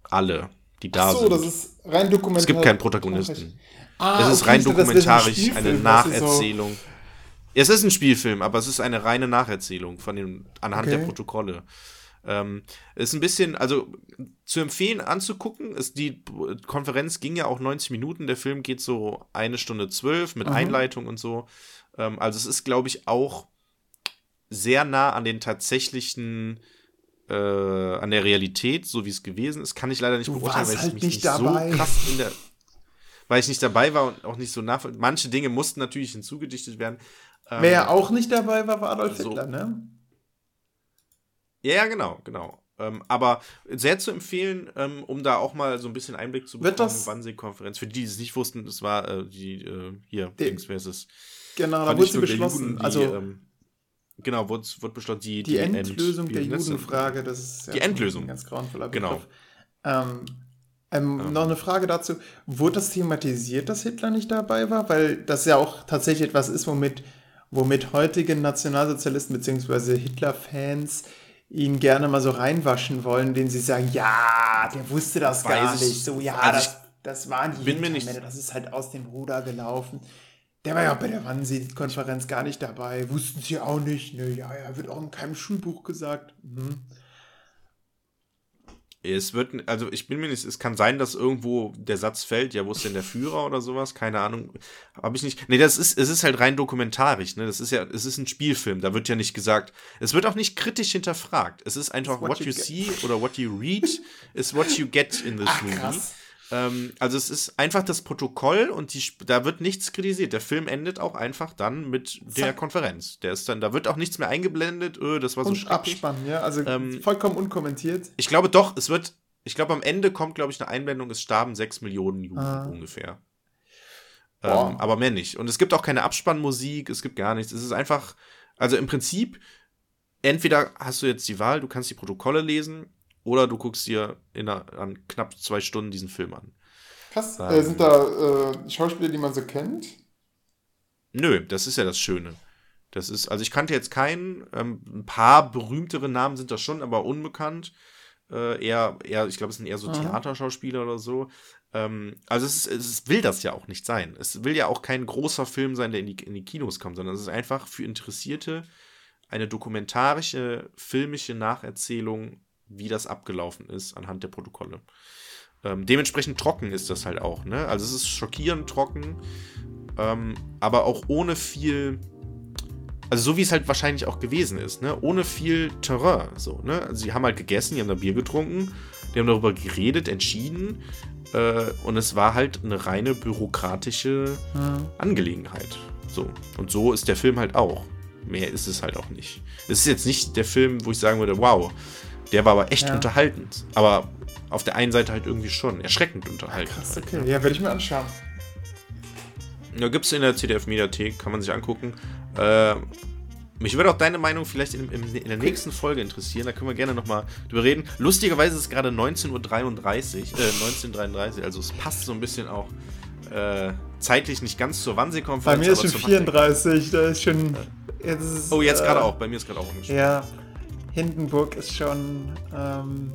Alle, die da so, sind. das ist rein dokumentarisch. es gibt keinen Protagonisten. Ah, es ist okay, rein dokumentarisch, eine du, so- Nacherzählung. Es ist ein Spielfilm, aber es ist eine reine Nacherzählung von den, anhand Okay. der Protokolle. Ähm, ist ein bisschen, also zu empfehlen anzugucken, ist die Konferenz ging ja auch 90 Minuten, der Film geht so eine Stunde zwölf mit Mhm. Einleitung und so. Ähm, also es ist, glaube ich, auch sehr nah an den tatsächlichen, äh, an der Realität, so wie es gewesen ist. Kann ich leider nicht Du beurteilen, weil ich halt mich nicht nicht dabei. so krass in der weil ich nicht dabei war und auch nicht so nachvollziehen. Manche Dinge mussten natürlich hinzugedichtet werden. Ähm, Wer auch nicht dabei war, war Adolf so. Hitler, ne? Ja, ja, genau, genau. Ähm, aber sehr zu empfehlen, ähm, um da auch mal so ein bisschen Einblick zu bekommen. das- Wannsee-Konferenz. Für die, die es nicht wussten, das war äh, die, äh, hier, Die- Dings, wer ist es? Genau, da wurde sie beschlossen. Juden, die, also ähm, genau, wurde, wurde beschlossen, die, die, End- Endlösung wie der? Judenfrage, das ist Die Endlösung. ganz grauenvoller Genau. Begriff. Ähm, Ähm. Noch eine Frage dazu. Wurde das thematisiert, dass Hitler nicht dabei war? Weil das ja auch tatsächlich etwas ist, womit, womit heutige Nationalsozialisten bzw. Hitler-Fans ihn gerne mal so reinwaschen wollen, den sie sagen, ja, der wusste das Weiß gar nicht. So, ja, also das, das waren die bin mir nicht das ist halt aus dem Ruder gelaufen. Der war ja bei der Wannsee-Konferenz gar nicht dabei, wussten sie auch nicht. Ne, ja, ja, wird auch in keinem Schulbuch gesagt. Mhm. Es wird, also ich bin mir nicht, es kann sein, dass irgendwo der Satz fällt, ja, wo ist denn der Führer oder sowas? Keine Ahnung. Habe ich nicht. Nee, das ist, es ist halt rein dokumentarisch, ne? Das ist ja, es ist ein Spielfilm, da wird ja nicht gesagt, es wird auch nicht kritisch hinterfragt. Es ist einfach what, what you, you see oder what you read is what you get in this Ach, movie. Krass. Ähm, also es ist einfach das Protokoll und die, da wird nichts kritisiert. Der Film endet auch einfach dann mit der Zack. Konferenz. Der ist dann, da wird auch nichts mehr eingeblendet, öh, das war so und Abspann, ja, also ähm, vollkommen unkommentiert. Ich glaube doch, es wird, ich glaube am Ende kommt, glaube ich, eine Einblendung, es starben sechs Millionen Juden ah. ungefähr. Ähm, aber mehr nicht. Und es gibt auch keine Abspannmusik, es gibt gar nichts. Es ist einfach, also im Prinzip, entweder hast du jetzt die Wahl, du kannst die Protokolle lesen oder du guckst dir in einer, an knapp zwei Stunden diesen Film an. Krass. Ähm, äh, sind da äh, Schauspieler, die man so kennt? Nö, das ist ja das Schöne. Das ist, also ich kannte jetzt keinen, ähm, ein paar berühmtere Namen sind da schon, aber unbekannt. Äh, eher, eher, ich glaube, es sind eher so Aha. Theaterschauspieler oder so. Ähm, also es, ist, es will das ja auch nicht sein. Es will ja auch kein großer Film sein, der in die, in die Kinos kommt, sondern es ist einfach für Interessierte eine dokumentarische, filmische Nacherzählung wie das abgelaufen ist anhand der Protokolle. Ähm, dementsprechend trocken ist das halt auch. Ne? Also es ist schockierend trocken, ähm, aber auch ohne viel, also so wie es halt wahrscheinlich auch gewesen ist, ne? ohne viel Terrain. So, ne? Also sie haben halt gegessen, die haben da Bier getrunken, die haben darüber geredet, entschieden äh, und es war halt eine reine bürokratische. Angelegenheit. So. Und so ist der Film halt auch. Mehr ist es halt auch nicht. Es ist jetzt nicht der Film, wo ich sagen würde, wow, der war aber echt ja. unterhaltend. Aber auf der einen Seite halt irgendwie schon erschreckend unterhaltend. Krass, halt, okay. Ne? Ja, werde ich mir anschauen. Ja, gibt es in der CDF-Mediathek, kann man sich angucken. Äh, mich würde auch deine Meinung vielleicht in, in, in der nächsten Folge interessieren. Da können wir gerne nochmal drüber reden. Lustigerweise ist es gerade 19.33 Uhr, äh, 1933, also es passt so ein bisschen auch äh, zeitlich nicht ganz zur Wannsee-Konferenz. Bei mir ist schon 34, da ist schon. Jetzt ist, oh, jetzt gerade äh, auch, bei mir ist gerade auch umgeschrieben. Ja, Hindenburg ist schon, ähm,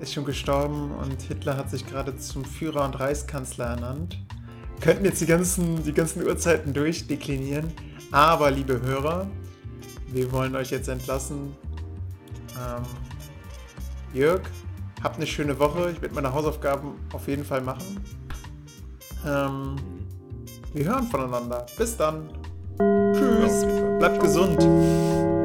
ist schon gestorben und Hitler hat sich gerade zum Führer und Reichskanzler ernannt. Könnten jetzt die ganzen, die ganzen Uhrzeiten durchdeklinieren, aber liebe Hörer, wir wollen euch jetzt entlassen. Ähm, Jörg, habt eine schöne Woche. Ich werde meine Hausaufgaben auf jeden Fall machen. Ähm, wir hören voneinander. Bis dann. Tschüss. Bleibt gesund.